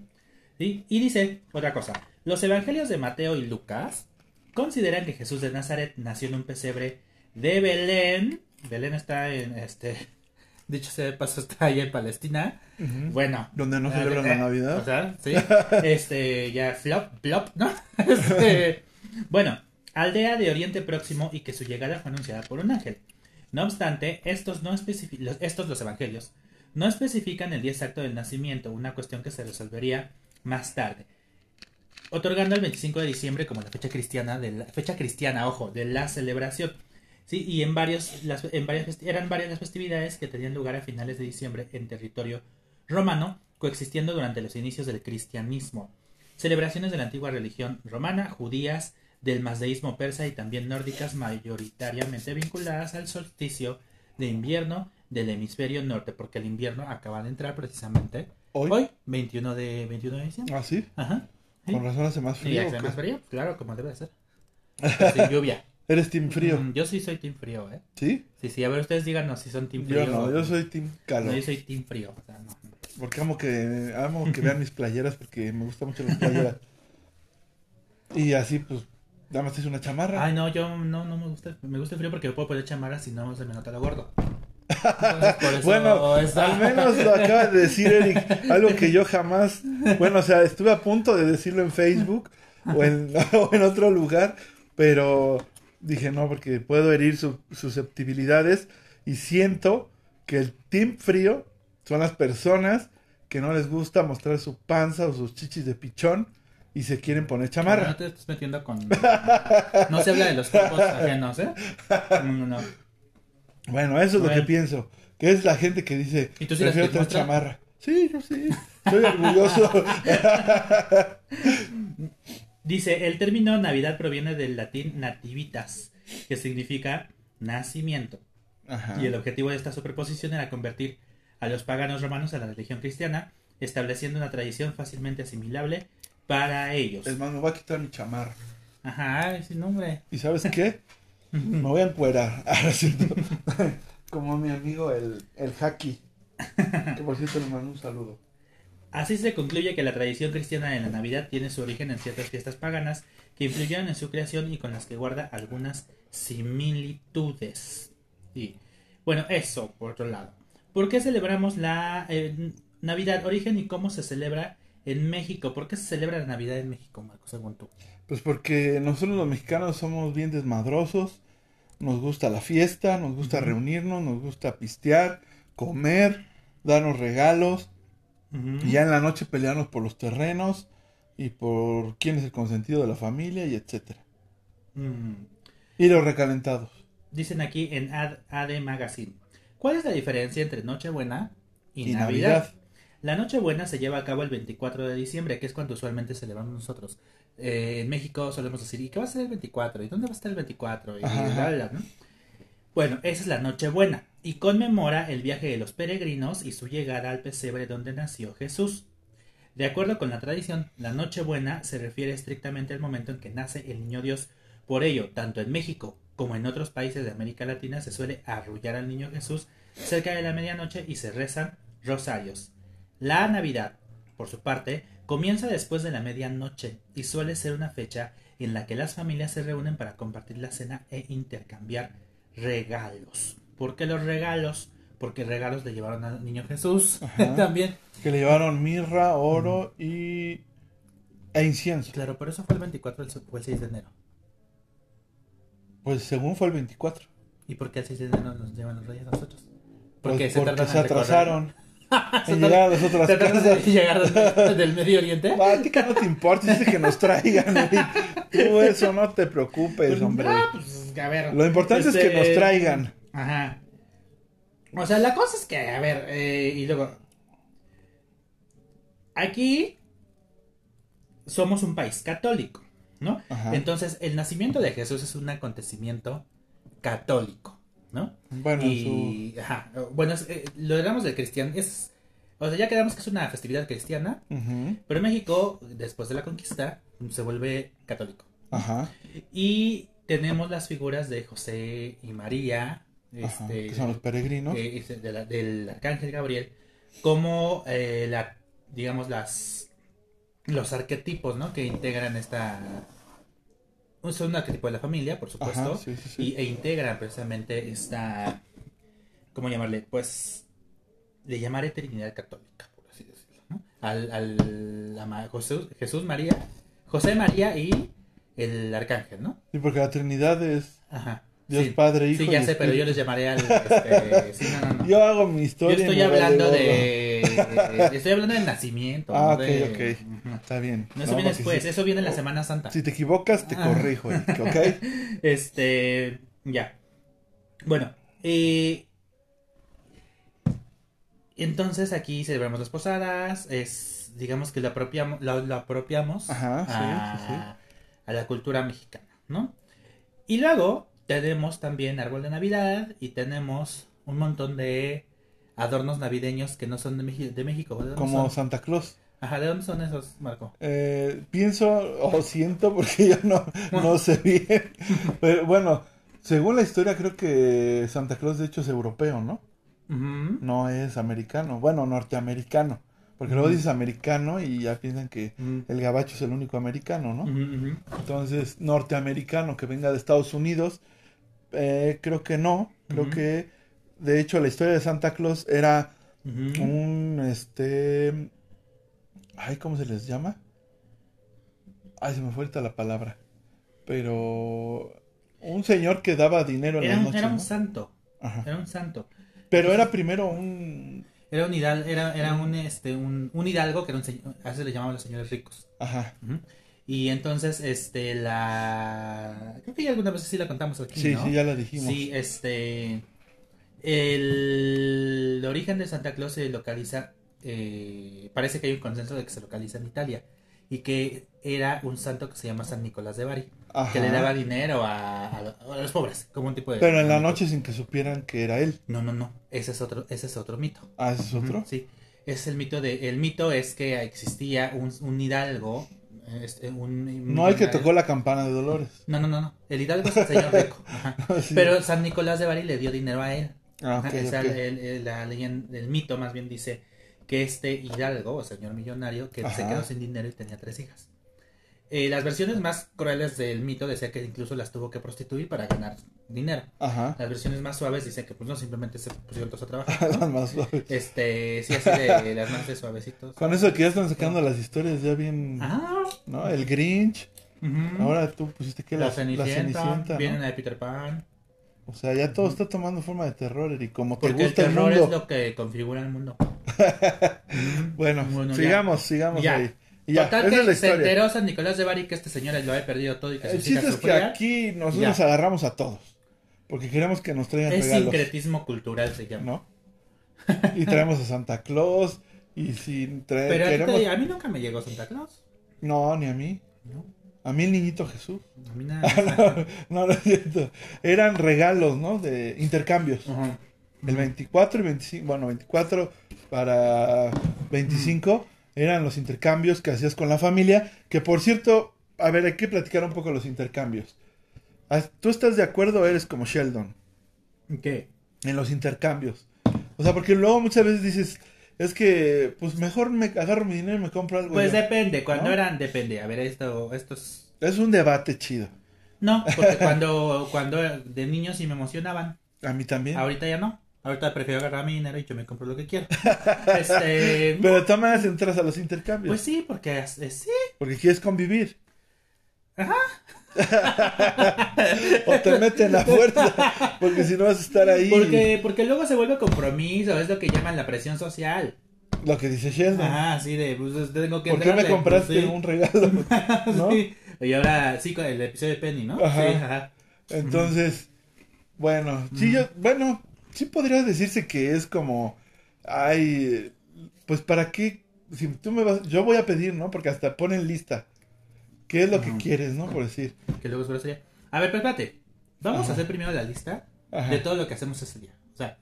Y dice otra cosa, los evangelios de Mateo y Lucas consideran que Jesús de Nazaret nació en un pesebre de Belén. Belén está en este. *laughs* Dicho sea de paso, está ahí en Palestina. Bueno. Donde no celebran la Navidad. O sea, sí. *laughs* este, ya flop, flop, ¿no? *laughs* Este, bueno, aldea de Oriente Próximo y que su llegada fue anunciada por un ángel. No obstante, estos, no los, estos los evangelios no especifican el día exacto del nacimiento, una cuestión que se resolvería más tarde otorgando el 25 de diciembre como la fecha cristiana de la fecha cristiana, ojo, de la celebración. Sí, y en varios las, en varias eran varias las festividades que tenían lugar a finales de diciembre en territorio romano, coexistiendo durante los inicios del cristianismo. Celebraciones de la antigua religión romana, judías, del mazdeísmo persa y también nórdicas mayoritariamente vinculadas al solsticio de invierno del hemisferio norte, porque el invierno acaba de entrar precisamente hoy, 21 de 21 de diciembre. Ah, sí. Ajá. Con razón hace más frío. Sí, hace más frío, claro, como debe de ser. Sin lluvia. ¿Eres team frío? Mm, yo sí soy team frío, ¿eh? ¿Sí? Sí, sí, a ver, ustedes díganos si son team frío. Yo no, yo soy team calor. No, yo soy team frío, o sea, no. Porque amo que, amo que vean mis playeras porque me gustan mucho las playeras. y así, pues, nada más es una chamarra. Ay, no, yo no, no me gusta, me gusta el frío porque puedo poner chamarra si no se me nota lo gordo. bueno, al menos lo acaba de decir Eric, algo que yo jamás, bueno, o sea, estuve a punto de decirlo en Facebook o en, *laughs* en otro lugar, pero dije no, porque puedo herir sus susceptibilidades y siento que el team frío son las personas que no les gusta mostrar su panza o sus chichis de pichón y se quieren poner chamarra. No te estás metiendo con... *laughs* No se habla de los cuerpos ajenos, ¿eh? No, no, no. Bueno, eso es lo que pienso. Que es la gente que dice, ¿Y tú sí prefiero tener chamarra. Sí, yo sí. Soy orgulloso. *laughs* Dice, el término Navidad proviene del latín nativitas, que significa nacimiento. Y el objetivo de esta superposición era convertir a los paganos romanos a la religión cristiana, estableciendo una tradición fácilmente asimilable para ellos. Es más, me voy a quitar mi chamarra. Ajá, ese nombre. ¿Y sabes qué? *laughs* Me voy a encuerar. *laughs* *laughs* Como mi amigo el, el Haki. Que por cierto le mando un saludo. Así se concluye que la tradición cristiana de la Navidad tiene su origen en ciertas fiestas paganas que influyeron en su creación y con las que guarda algunas similitudes. Y bueno, eso por otro lado. ¿Por qué celebramos la eh, Navidad? Origen y cómo se celebra en México. ¿Por qué se celebra la Navidad en México, Marco, según tú? Pues porque nosotros los mexicanos somos bien desmadrosos, nos gusta la fiesta, nos gusta reunirnos, nos gusta pistear, comer, darnos regalos, y ya en la noche pelearnos por los terrenos y por quién es el consentido de la familia y etcétera. Y los recalentados. Dicen aquí en AD, Magazine. ¿Cuál es la diferencia entre Nochebuena y, Navidad? La Nochebuena se lleva a cabo el 24 de diciembre, que es cuando usualmente celebramos nosotros. Eh, en México solemos decir, ¿y qué va a ser el 24? ¿Y dónde va a estar el 24? Y Bueno, esa es la Nochebuena y conmemora el viaje de los peregrinos y su llegada al pesebre donde nació Jesús. De acuerdo con la tradición, la Nochebuena se refiere estrictamente al momento en que nace el niño Dios. Por ello, tanto en México como en otros países de América Latina se suele arrullar al niño Jesús cerca de la medianoche y se rezan rosarios. La Navidad, por su parte, comienza después de la medianoche y suele ser una fecha en la que las familias se reúnen para compartir la cena e intercambiar regalos. ¿Por qué los regalos? Porque regalos le llevaron al niño Jesús *laughs* también. Que le llevaron mirra, oro y e incienso. Claro, por eso fue el 24 o el 6 de enero. Pues según fue el 24. ¿Y por qué el 6 de enero nos llevan los reyes a nosotros? Porque, pues se, porque se atrasaron. *laughs* en llegar a las otras casas. llegar *laughs* del, Medio Oriente? A ti que no te importa, dice que nos traigan. Tú eso no te preocupes, pues, hombre. Ah, pues, que a ver. Lo importante es que nos este, traigan. Ajá. O sea, la cosa es que, a ver, eh, y luego. Aquí somos un país católico, ¿no? Entonces, el nacimiento de Jesús es un acontecimiento católico, ¿no? Bueno, y, ajá, bueno eh, lo hablamos del cristiano, es, o sea, ya quedamos que es una festividad cristiana, pero México, después de la conquista, se vuelve católico. Ajá. Y tenemos las figuras de José y María, este, que son los peregrinos, del arcángel Gabriel, como eh, la, digamos, las los arquetipos, ¿no? Que integran esta son un arquetipo de la familia, por supuesto, Y, e integran precisamente esta, ¿cómo llamarle? Pues le llamaré Trinidad Católica, por así decirlo, ¿no? Al, al Jesús, María, José María y el arcángel, ¿no? Sí, porque la Trinidad es Ajá. Dios Padre, Hijo. Sí, ya sé, pero yo les llamaré al. Este, sí, no, no, Yo hago mi historia. Yo estoy hablando de. estoy hablando del nacimiento. Ah, ok, ok. Está bien. No, eso viene después, eso viene en la Semana Santa. Si te equivocas, te ah. corrijo, ¿ok? *laughs* este. Ya. Bueno, eh. Entonces aquí celebramos las posadas, es, digamos que lo apropiamos, lo, apropiamos Ajá, a, sí, sí, a la cultura mexicana, ¿no? Y luego tenemos también árbol de Navidad y tenemos un montón de adornos navideños que no son de, de México. Como Santa Claus. Ajá, ¿de dónde son esos, Marco? Eh, pienso o siento *laughs* porque yo no, no sé *laughs* bien. Pero bueno, según la historia creo que Santa Claus de hecho es europeo, ¿no? No es americano, bueno, norteamericano. Porque luego dices americano y ya piensan que el gabacho es el único americano, ¿no? Entonces, norteamericano que venga de Estados Unidos eh, creo que no. Creo que, de hecho, la historia de Santa Claus era un, este... Ay, ¿cómo se les llama? Ay, se me fue ahorita la palabra. Pero... Un señor que daba dinero en era, la noche, Era un santo. Era un santo. Pero era primero un... Era un hidalgo, era, era un, este, un, un hidalgo que era un señor, a veces le llamaban los señores ricos. Ajá. Y entonces, este, la... Creo que ya alguna vez sí la contamos aquí, Sí, sí, ya la dijimos. Sí, este... El, origen de Santa Claus se localiza... Eh, parece que hay un consenso de que se localiza en Italia. Y que era un santo que se llama San Nicolás de Bari. Que le daba dinero a, los pobres, como un tipo de... Pero en la noche sin que supieran que era él. No, no, no. Ese es otro, ese es otro mito. Ah, ese es otro. sí. Es el mito de... El mito es que existía un, un hidalgo este, no hay que tocó la campana de Dolores. No, no, no, no. El Hidalgo es el señor rico. *laughs* Pero San Nicolás de Bari le dio dinero a él. Ah, el, la leyenda, el mito más bien dice que este Hidalgo, o señor millonario, que se quedó sin dinero y tenía tres hijas. Eh, las versiones más crueles del mito decía que incluso las tuvo que prostituir para ganar dinero. Ajá. Las versiones más suaves dicen que pues no, simplemente se pusieron todos a trabajar. *laughs* las más suaves. Este, sí, así de *laughs* las más de suavecitos. Con eso que ya están sacando las historias ya bien... Ah. ¿No? El Grinch. Ahora tú pusiste que la, la Cenicienta. vienen de Peter Pan. O sea, ya todo está tomando forma de terror y como te Porque gusta el terror es lo que configura el mundo. *laughs* bueno, sigamos, sigamos ahí. Y ya, Total que se enteró San Nicolás de Bari que este señor lo había perdido todo y que El chiste es que aquí nosotros nos agarramos a todos. Porque queremos que nos traigan es regalos. Es sincretismo cultural se llama. ¿No? Y traemos a Santa Claus. Y si traemos... Pero a mí nunca me llegó Santa Claus. No, ni a mí. No. A mí el niñito Jesús. A mí nada. *laughs* no, no, es cierto. Eran regalos, ¿no? De intercambios. El 24 y 25. Bueno, 24 para 25 eran los intercambios que hacías con la familia, que por cierto, a ver, hay que platicar un poco los intercambios. Ah, ¿Tú estás de acuerdo o eres como Sheldon? ¿En qué? En los intercambios. O sea, porque luego muchas veces dices, es que, pues mejor me agarro mi dinero y me compro algo. Pues depende, cuando eran, depende. A ver, esto, esto es... Es un debate chido. No, porque *laughs* cuando, cuando de niños sí me emocionaban. A mí también. Ahorita ya no. Ahorita prefiero agarrar mi dinero y yo me compro lo que quiero. *laughs* este, Pero me entras a los intercambios. Pues sí, porque sí. Porque quieres convivir. Ajá. *laughs* o te meten a fuerza, porque si no vas a estar ahí. Porque, porque luego se vuelve compromiso, es lo que llaman la presión social. Lo que dice Sheldon. Ajá, sí, de, pues tengo que ¿Por qué me pues, compraste un regalo? *laughs* ¿no? Y ahora, sí, con el episodio de Penny, ¿no? Sí, ajá. Entonces, bueno, sí, yo, bueno, sí podría decirse que es como, ay, pues para qué, si tú me vas, yo voy a pedir, ¿no? Porque hasta ponen lista. ¿Qué es lo que quieres, no? Por decir. Que luego sería. A ver, pero espérate. Vamos a hacer primero la lista de todo lo que hacemos ese día. O sea,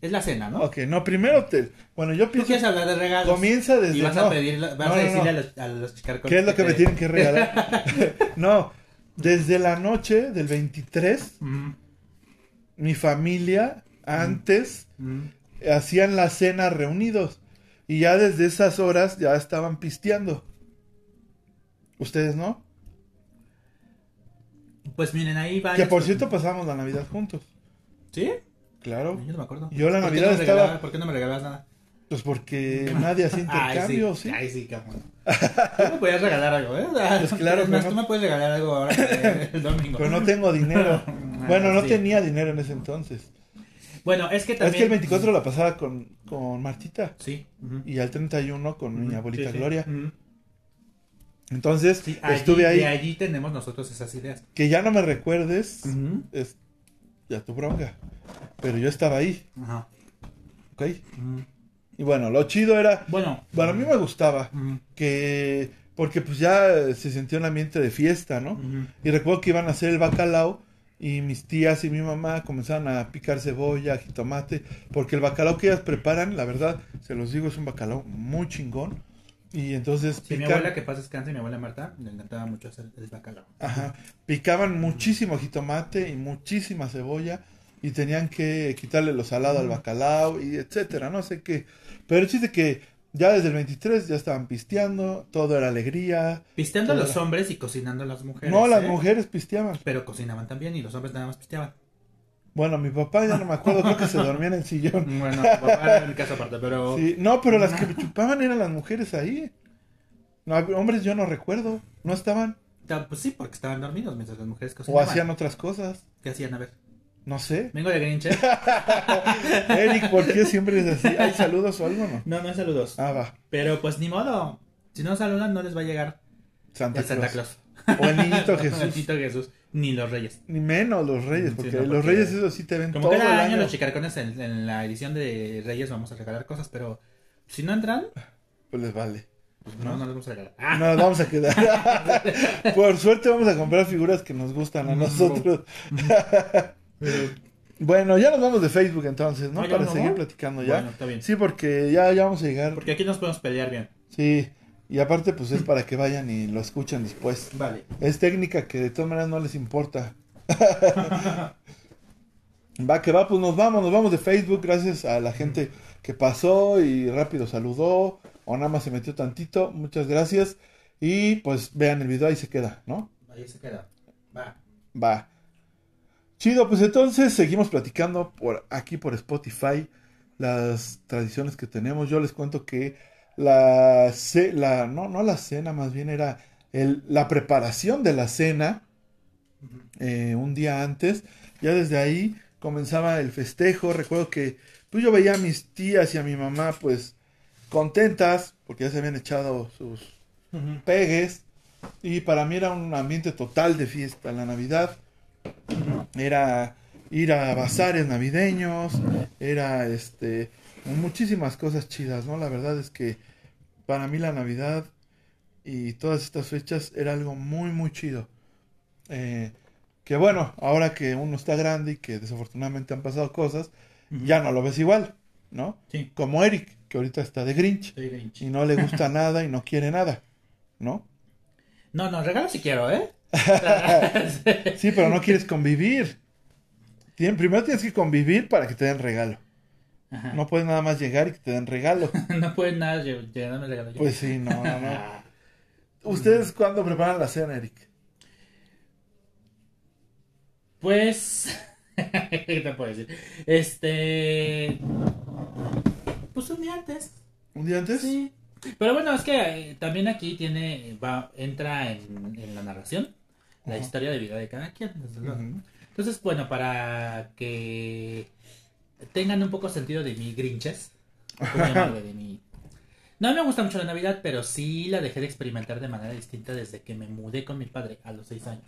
es la cena, ¿no? Ok, no, primero te. Bueno, yo pienso. ¿Tú quieres hablar de regalos? Comienza desde. Y vas a pedir, vas a decirle a los, a los ¿Qué es lo que, me tienen que regalar? *laughs* no, desde la noche del 23, mi familia antes hacían la cena reunidos. Y ya desde esas horas ya estaban pisteando. ¿Ustedes no? Pues miren, ahí va. Que por cierto pasamos la Navidad juntos. ¿Sí? Claro. Yo no me acuerdo. Yo la Navidad estaba. ¿Por qué no me regalabas nada? Pues porque *laughs* nadie hacía intercambio, ¿sí? Ay, sí, cabrón. *laughs* Tú me podías regalar algo, ¿eh? Pues claro, pero no... tú me puedes regalar algo ahora *laughs* el domingo. Pero no tengo dinero. bueno, no tenía dinero en ese entonces. Bueno, es que también... Es que el 24 la pasaba con, con Martita. Sí. Y al 31 con mi abuelita Gloria. Entonces, estuve ahí. De allí tenemos nosotros esas ideas. Que ya no me recuerdes, es ya tu bronca. Pero yo estaba ahí. Ajá. ¿Ok? Y bueno, lo chido era. Bueno. Bueno, a mí me gustaba. Que. Porque pues ya se sentía un ambiente de fiesta, ¿no? Y recuerdo que iban a hacer el bacalao. Y mis tías y mi mamá comenzaban a picar cebolla, jitomate. Porque el bacalao que ellas preparan, la verdad, se los digo, es un bacalao muy chingón. Y entonces. mi abuela que pasa descansa y mi abuela Marta le encantaba mucho hacer el bacalao. Ajá. Picaban muchísimo jitomate y muchísima cebolla. Y tenían que quitarle lo salado al bacalao y etcétera, no sé qué. Pero el chiste que ya desde el 23 ya estaban pisteando, todo era alegría. Pisteando los hombres y cocinando las mujeres. No, las ¿eh? mujeres pisteaban. Pero cocinaban también y los hombres nada más pisteaban. Bueno, mi papá ya no me acuerdo, creo que se dormía en el sillón. *laughs* Bueno, papá era en casa aparte, pero... Sí, no, pero las que *laughs* chupaban eran las mujeres ahí. No, hombres yo no recuerdo, no estaban. Pues sí, porque estaban dormidos mientras las mujeres cocinaban. O hacían otras cosas. ¿Qué hacían? A ver. No sé. Vengo de Grinch. ¿eh? *laughs* Eric, ¿por qué siempre es así? ¿Hay saludos o algo no? No, no hay saludos. Ah, va. Pero pues ni modo. Si no saludan, no les va a llegar Santa, el Santa Claus. O el niñito *laughs* Jesús. el niñito Jesús. Ni los reyes. Ni menos los reyes, porque, los reyes eso sí te ven como todo cada año, los chicarcones en, en, la edición de reyes vamos a regalar cosas, pero si no entran... Pues les vale. Pues no, no les vamos a regalar. No, nos vamos a quedar. *laughs* Por suerte vamos a comprar figuras que nos gustan a nosotros. Bueno, ya nos vamos de Facebook entonces, ¿no? Para seguir platicando ya. Bueno, está bien. Sí, porque ya, ya vamos a llegar. Porque aquí nos podemos pelear bien. Sí, y aparte pues es para que vayan y lo escuchen después. Vale. Es técnica que de todas maneras no les importa. *laughs* va que va, pues nos vamos, nos vamos de Facebook gracias a la gente que pasó y rápido saludó o nada más se metió tantito. Muchas gracias. Y pues vean el video, ahí se queda, ¿no? Ahí se queda. Va. Va. Chido, pues entonces seguimos platicando por aquí por Spotify las tradiciones que tenemos. Yo les cuento que la, la no, no la cena, más bien era el, la preparación de la cena eh, un día antes. Ya desde ahí comenzaba el festejo. Recuerdo que pues yo veía a mis tías y a mi mamá pues contentas porque ya se habían echado sus pegues. Y para mí era un ambiente total de fiesta, la Navidad era ir a bazares navideños, era este muchísimas cosas chidas, ¿no? La verdad es que para mí la Navidad y todas estas fechas era algo muy muy chido. Eh, que bueno, ahora que uno está grande y que desafortunadamente han pasado cosas, ya no lo ves igual, ¿no? Sí. Como Eric, que ahorita está de Grinch, Grinch. y no le gusta *laughs* nada y no quiere nada, ¿no? No, no, regalo si quiero, ¿eh? *laughs* sí, pero no quieres convivir. primero tienes que convivir para que te den regalo. No puedes nada más llegar y que te den regalo. *laughs* no puedes nada llegar regalo. Pues sí, no, no, no. ¿Ustedes cuándo preparan la cena, Eric? Pues. *laughs* ¿Qué te puedo decir? Este. Pues un día antes. ¿Un día antes? Sí. Pero bueno, es que eh, también aquí tiene. Va, entra en, en la narración la historia de vida de cada quien. Entonces, bueno, para que tengan un poco sentido de mi grinches, de mi... No me gusta mucho la Navidad, pero sí la dejé de experimentar de manera distinta desde que me mudé con mi padre a los seis años.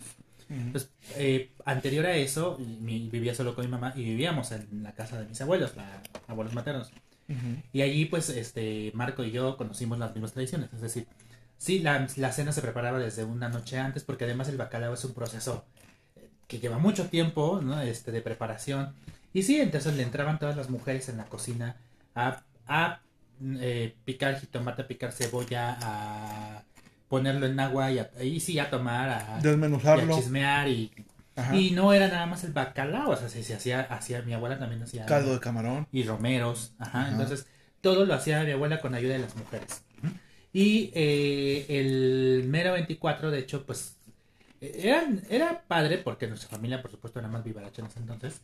Entonces, eh, anterior a eso, vivía solo con mi mamá y vivíamos en la casa de mis abuelos, la, abuelos maternos. Y allí, pues, este, Marco y yo conocimos las mismas tradiciones. Es decir, sí, la, la, cena se preparaba desde una noche antes, porque además el bacalao es un proceso eh, que lleva mucho tiempo, ¿no? Este, de preparación. Y sí, entonces le entraban todas las mujeres en la cocina a, a eh, picar jitomate, a picar cebolla, a ponerlo en agua y, ahí sí a tomar, a, desmenuzarlo, a chismear y, y no era nada más el bacalao, o sea, se, hacía, hacía, mi abuela también hacía caldo de camarón y romeros, ajá, entonces todo lo hacía mi abuela con ayuda de las mujeres. Y eh, el mero 24, de hecho, pues era, era padre porque nuestra familia, por supuesto, era más vivaracha en ese entonces.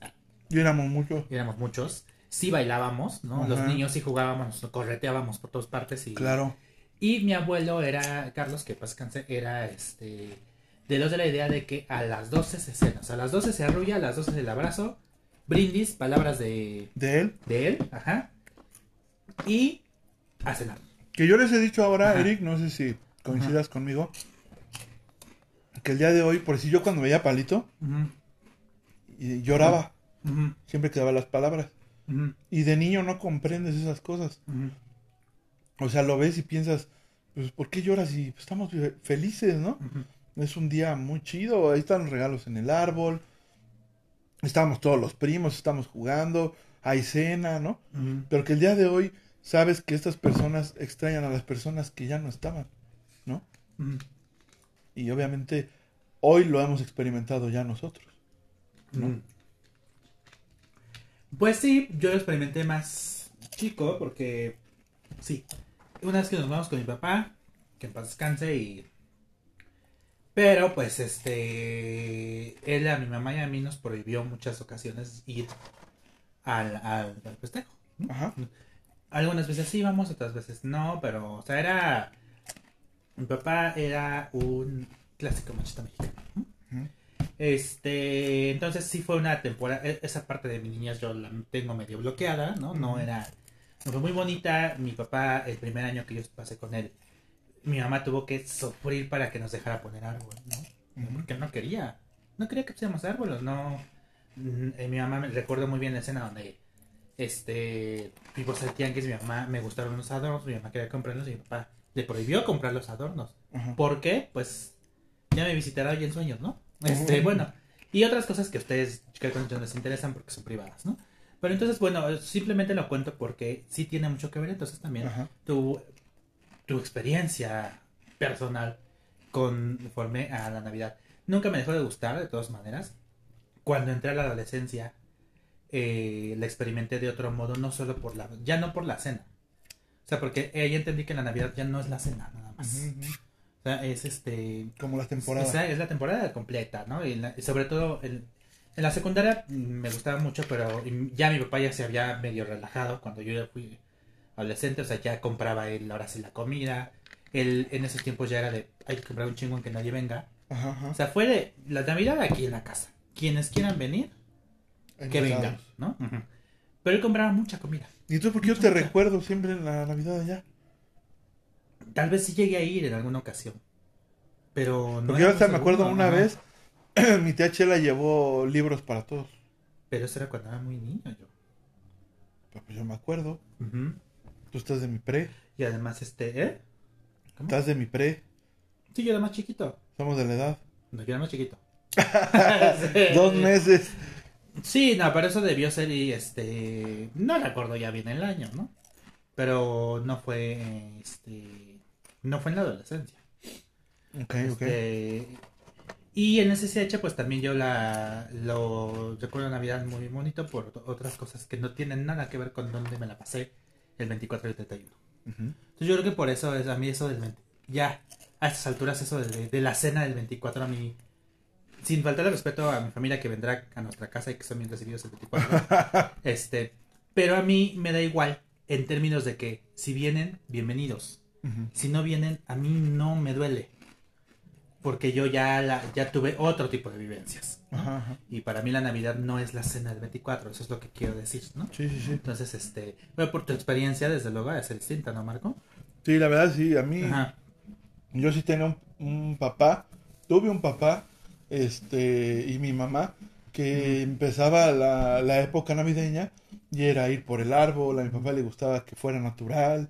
Y éramos muchos. Y éramos muchos. Sí bailábamos, ¿no? Los niños sí jugábamos, correteábamos por todas partes y... Claro y mi abuelo era, Carlos, que pasa era este, de los de la idea de que a las 12 se cena. O sea, a las 12 se arrulla, a las 12 el abrazo, brindis, palabras de... De él. De él, ajá. Y a cenar. Que yo les he dicho ahora, Eric, no sé si coincidas conmigo, que el día de hoy, por si yo cuando veía Palito, y lloraba, siempre quedaba las palabras. Y de niño no comprendes esas cosas. O sea, lo ves y piensas, pues, ¿por qué lloras? Y pues, estamos felices, ¿no? Es un día muy chido, ahí están los regalos en el árbol, estamos todos los primos, estamos jugando, hay cena, ¿no? Pero que el día de hoy sabes que estas personas extrañan a las personas que ya no estaban, ¿no? Y obviamente hoy lo hemos experimentado ya nosotros, ¿no? Pues sí, yo lo experimenté más chico porque sí, una vez que nos vamos con mi papá, que en paz descanse y... Pero pues este... Él a mi mamá y a mí nos prohibió muchas ocasiones ir al, al, festejo. Ajá. Algunas veces sí íbamos, otras veces no, pero o sea, era... Mi papá era un clásico machista mexicano. Este, entonces sí fue una temporada, e, esa parte de mi niñez yo la tengo medio bloqueada, ¿no? No era fue muy bonita. Mi papá, el primer año que yo pasé con él, mi mamá tuvo que sufrir para que nos dejara poner árbol, ¿no? Porque no quería. No quería que pusiéramos árboles, no. Mm, eh, mi mamá me recuerdo muy bien la escena donde este vimos el tianguis, mi mamá me gustaron los adornos, mi mamá quería comprarlos y mi papá le prohibió comprar los adornos. ¿Por qué? Pues ya me visitará hoy en sueños, ¿no? Este, bueno, y otras cosas que a ustedes, que les interesan porque son privadas, ¿no? Pero entonces, bueno, simplemente lo cuento porque sí tiene mucho que ver. Entonces también tu, tu experiencia personal conforme a la Navidad. Nunca me dejó de gustar, de todas maneras. Cuando entré a la adolescencia, eh, la experimenté de otro modo, no solo por la... Ya no por la cena. O sea, porque ahí entendí que la Navidad ya no es la cena, nada más. O sea, es este... Como la temporada. Es, es la temporada completa, ¿no? Y, y sobre todo el, en la secundaria me gustaba mucho, pero ya mi papá ya se había medio relajado cuando yo ya fui adolescente, o sea, ya compraba él ahora sí la comida. Él en esos tiempos ya era de, hay que comprar un chingo en que nadie venga. O sea, fue de la Navidad aquí en la casa. Quienes quieran venir, que vengan, ¿no? Pero él compraba mucha comida. ¿Y tú por qué yo te recuerdo siempre en la Navidad allá? Tal vez sí llegué a ir en alguna ocasión. Pero no. Porque yo hasta me acuerdo una vez *clears throat* mi tía Chela llevó libros para todos. Pero eso era cuando era muy niño yo. Pues, yo me acuerdo. Tú estás de mi pre. Y además, este, ¿eh? Estás de mi pre. Sí, yo era más chiquito. Somos de la edad. No, yo era más chiquito. *laughs* Dos meses. Sí, no, pero eso debió ser y este. No recuerdo ya bien el año, ¿no? Pero no fue. Este. No fue en la adolescencia. Ok, ok. Este, y en ese CH, pues también yo la lo recuerdo Navidad muy bonito por otras cosas que no tienen nada que ver con dónde me la pasé el 24 y el 31. Entonces yo creo que por eso es a mí eso del ya a estas alturas eso de, la cena del 24 a mí sin faltar el respeto a mi familia que vendrá a nuestra casa y que son bien recibidos el 24. *laughs* este, pero a mí me da igual en términos de que si vienen, bienvenidos. Si no vienen, a mí no me duele porque yo ya, la, ya tuve otro tipo de vivencias. Y para mí la Navidad no es la cena del 24, eso es lo que quiero decir, ¿no? Sí, sí, sí. Entonces, este, bueno, por tu experiencia, desde luego, es distinta, ¿no, Marco? Sí, la verdad, sí, a mí, yo sí tenía un, papá, tuve un papá este, y mi mamá, que empezaba la, la, época navideña y era ir por el árbol, a mi papá le gustaba que fuera natural,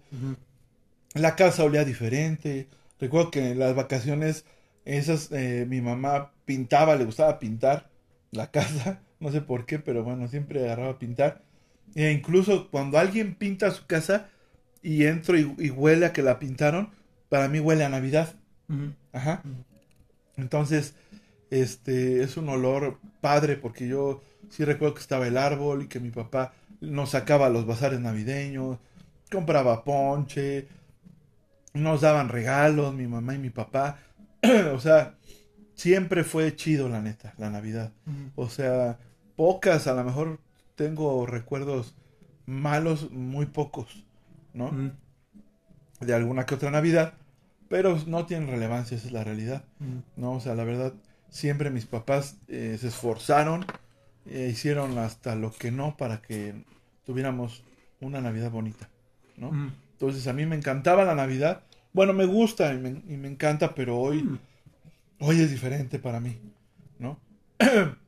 la casa olía diferente, recuerdo que en las vacaciones esas, eh, mi mamá pintaba, le gustaba pintar la casa, *laughs* no sé por qué, pero bueno, siempre agarraba a pintar, e incluso cuando alguien pinta su casa y entro y, huele a que la pintaron, para mí huele a Navidad. Ajá. Entonces, este, es un olor padre porque yo sí recuerdo que estaba el árbol y que mi papá nos sacaba los bazares navideños, compraba ponche, nos daban regalos, mi mamá y mi papá. *clears throat* o sea, siempre fue chido, la neta, la Navidad. O sea, pocas, a lo mejor tengo recuerdos malos, muy pocos, ¿no? De alguna que otra Navidad, pero no tienen relevancia, esa es la realidad, ¿no? O sea, la verdad, siempre mis papás eh, se esforzaron, e hicieron hasta lo que no para que tuviéramos una Navidad bonita, ¿no? Entonces a mí me encantaba la Navidad. Bueno, me gusta y me, encanta, pero hoy, mm. hoy es diferente para mí, ¿no?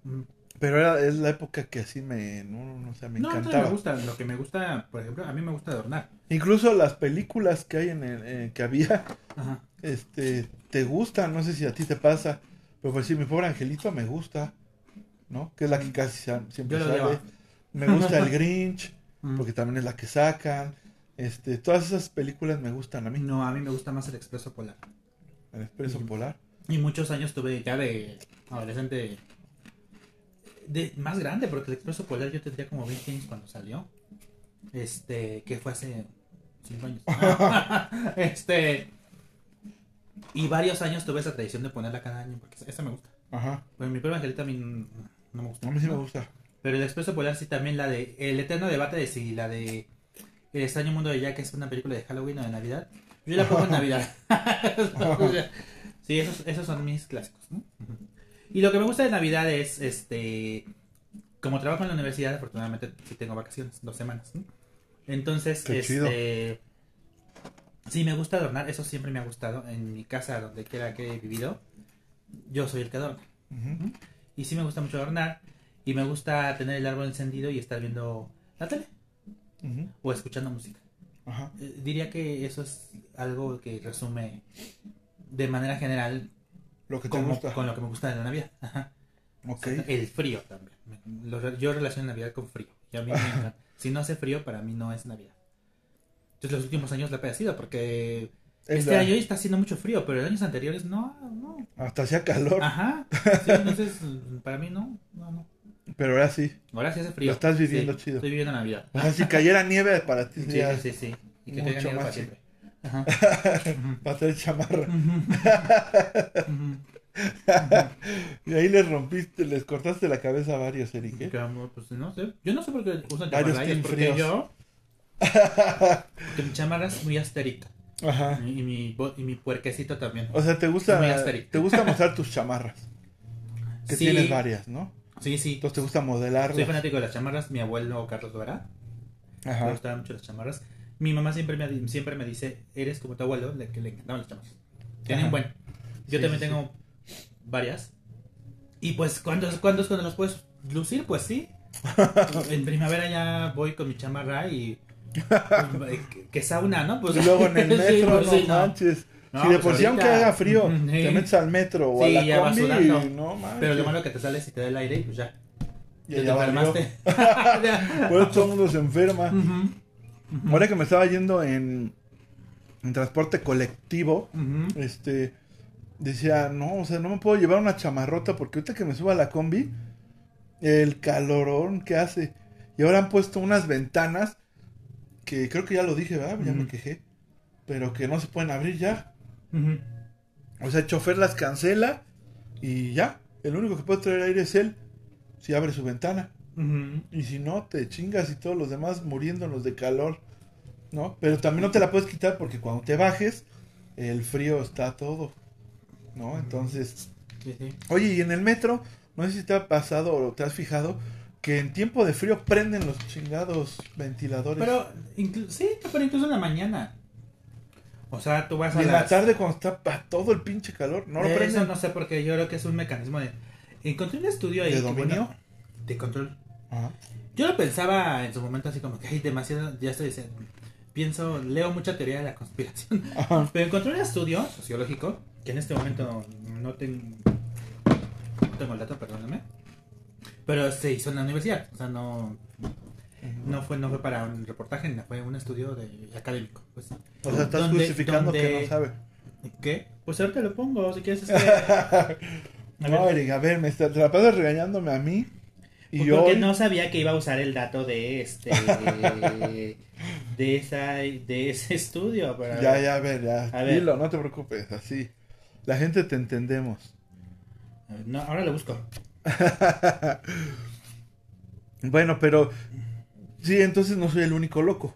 Mm. pero es la época que así me, no, no, sé, me no, encantaba. me gusta, lo que me gusta, por ejemplo, a mí me gusta adornar. Incluso las películas que hay en el, eh, que había, este, te gustan, no sé si a ti te pasa, pero pues sí, mi pobre angelito me gusta, ¿no? Que es la que casi siempre sale. Me gusta el *laughs* Grinch, mm. porque también es la que sacan. Este, todas esas películas me gustan a mí. No, a mí me gusta más el Expreso Polar. El Expreso Polar. Y muchos años tuve ya de adolescente de más grande, porque el Expreso Polar yo tendría como 20 años cuando salió. Este, que fue hace 5 años. *laughs* *laughs* este, y varios años tuve esa tradición de ponerla cada año, porque esa me gusta. Ajá. Pero mi propia angelita a mí no me gusta. A mí sí me gusta. Pero el Expreso Polar sí también la de. El eterno debate de si la de. El extraño mundo de Jack es una película de Halloween o de Navidad. Yo la pongo en Navidad. *laughs* *laughs* sí, esos, esos son mis clásicos. Y lo que me gusta de Navidad es, este. Como trabajo en la universidad, afortunadamente sí tengo vacaciones, dos semanas. Entonces, este. Sí, me gusta adornar, eso siempre me ha gustado. En mi casa, donde quiera que he vivido, yo soy el que adorna. Y sí me gusta mucho adornar. Y me gusta tener el árbol encendido y estar viendo la tele. O escuchando música. Eh, diría que eso es algo que resume de manera general lo que te gusta. con lo que me gusta de la Navidad. el frío también. yo relaciono Navidad con frío. Y a mí *laughs* si no hace frío, para mí no es Navidad. Entonces los últimos años la he padecido porque este año está haciendo mucho frío, pero en años anteriores no, no. Hasta hacía calor. Ajá. *laughs* entonces, para mí no, no, no. Pero ahora sí. Ahora sí hace frío. Lo estás viviendo chido. Estoy viviendo Navidad. O sea, si cayera nieve para ti. Sí, sí, sí. Y que mucho más para siempre. Ajá. *laughs* para hacer chamarra. y ahí les rompiste, les cortaste la cabeza a varios, Eric. ¿eh? Pues no sé. Yo no sé por qué usan chamarra. Es porque yo. *laughs* porque mi chamarra es muy asterita. Ajá. Y mi, y mi puerquecito también. O sea, te gusta, te gusta mostrar tus chamarras. Que tienes varias, ¿no? Sí, sí. Entonces te gusta modelar. Soy fanático de las chamarras. Mi abuelo Carlos Dora. Ajá. Me gustaban mucho las chamarras. Mi mamá siempre me, siempre me dice, eres como tu abuelo, le, que le encantaban las chamarras. Tienen buen. Yo también tengo varias. Y pues, ¿cuándo, ¿cuándo es cuando los puedes lucir? Pues sí. *laughs* en primavera ya voy con mi chamarra y... Pues, que sauna, ¿no? Pues, y luego en el *laughs* metro, pues no manches. No, si de por sí aunque haga frío, *laughs* te metes al metro o a la combi y no manches. Pero lo malo que te sale si te da el aire y pues ya. Y ya te enfermaste. *laughs* pues todo el mundo se enferma. Ahora que me estaba yendo en, en transporte colectivo, este decía, no, o sea, no me puedo llevar una chamarrota porque ahorita que me suba a la combi, el calorón que hace. Y ahora han puesto unas ventanas que creo que ya lo dije, ¿verdad? Ya me quejé. Pero que no se pueden abrir ya. O sea, el chofer las cancela y ya. El único que puede traer aire es él si abre su ventana. Y si no, te chingas y todos los demás muriéndonos de calor. ¿No? Pero también no te la puedes quitar porque cuando te bajes, el frío está todo. ¿No? Entonces. Oye, y en el metro, no sé si te ha pasado o te has fijado que en tiempo de frío prenden los chingados ventiladores. Pero, sí, pero incluso en la mañana. O sea, tú vas a. Y en la tarde cuando está todo el pinche calor, no lo Eso no sé porque yo creo que es un mecanismo de. Encontré un estudio ahí. ¿De dominio? de control. Ajá. Yo lo pensaba en su momento así como que hay demasiado. Ya estoy diciendo. Pienso, leo mucha teoría de la conspiración. *laughs* Ajá. Pero encontré un estudio sociológico que en este momento no tengo. No tengo el dato, perdóname. Pero se hizo en la universidad. O sea, no no fue, no fue para un reportaje, fue un estudio de, académico. Pues. O sea, estás justificando que no sabe. ¿Qué? Pues ahorita lo pongo, si quieres. A *laughs* no, ver. a ver, me está, te la pasas regañándome a mí. Y yo pues porque no sabía que iba a usar el dato de este de esa de ese estudio para ya ya a ver ya a ver. Dilo, no te preocupes así la gente te entendemos no ahora lo busco *laughs* bueno pero Sí, entonces no soy el único loco.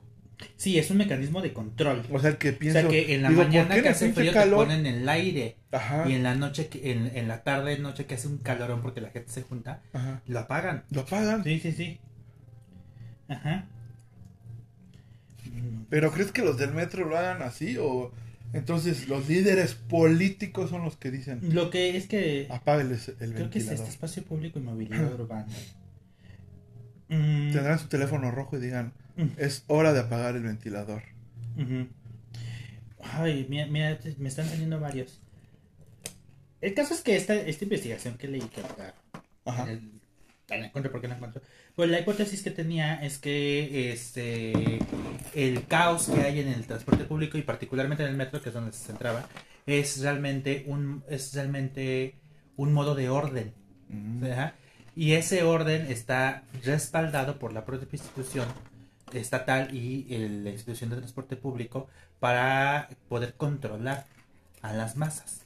Sí, es un mecanismo de control. O sea, el que piensa. O sea, que en la mañana que hace frío te ponen en el aire. Ajá. Y en la noche, en, la tarde, noche que hace un calorón porque la gente se junta, Ajá. lo apagan. Lo apagan. Sí, sí, sí. Ajá. ¿Pero crees que los del metro lo hagan así? ¿O entonces los líderes políticos son los que dicen? Lo que es que. Apágueles el Creo que es este espacio público y movilidad urbana. Mm. Tendrán su teléfono rojo y digan, mm. es hora de apagar el ventilador. Ay, mira, mira, me están saliendo varios. El caso es que esta, esta investigación que leí que Ajá. El, encuentro porque no encuentro. Pues la hipótesis que tenía es que este el caos que hay en el transporte público y particularmente en el metro, que es donde se centraba, es realmente un es realmente un modo de orden. Mm. Y ese orden está respaldado por la propia institución estatal y la institución de transporte público para poder controlar a las masas.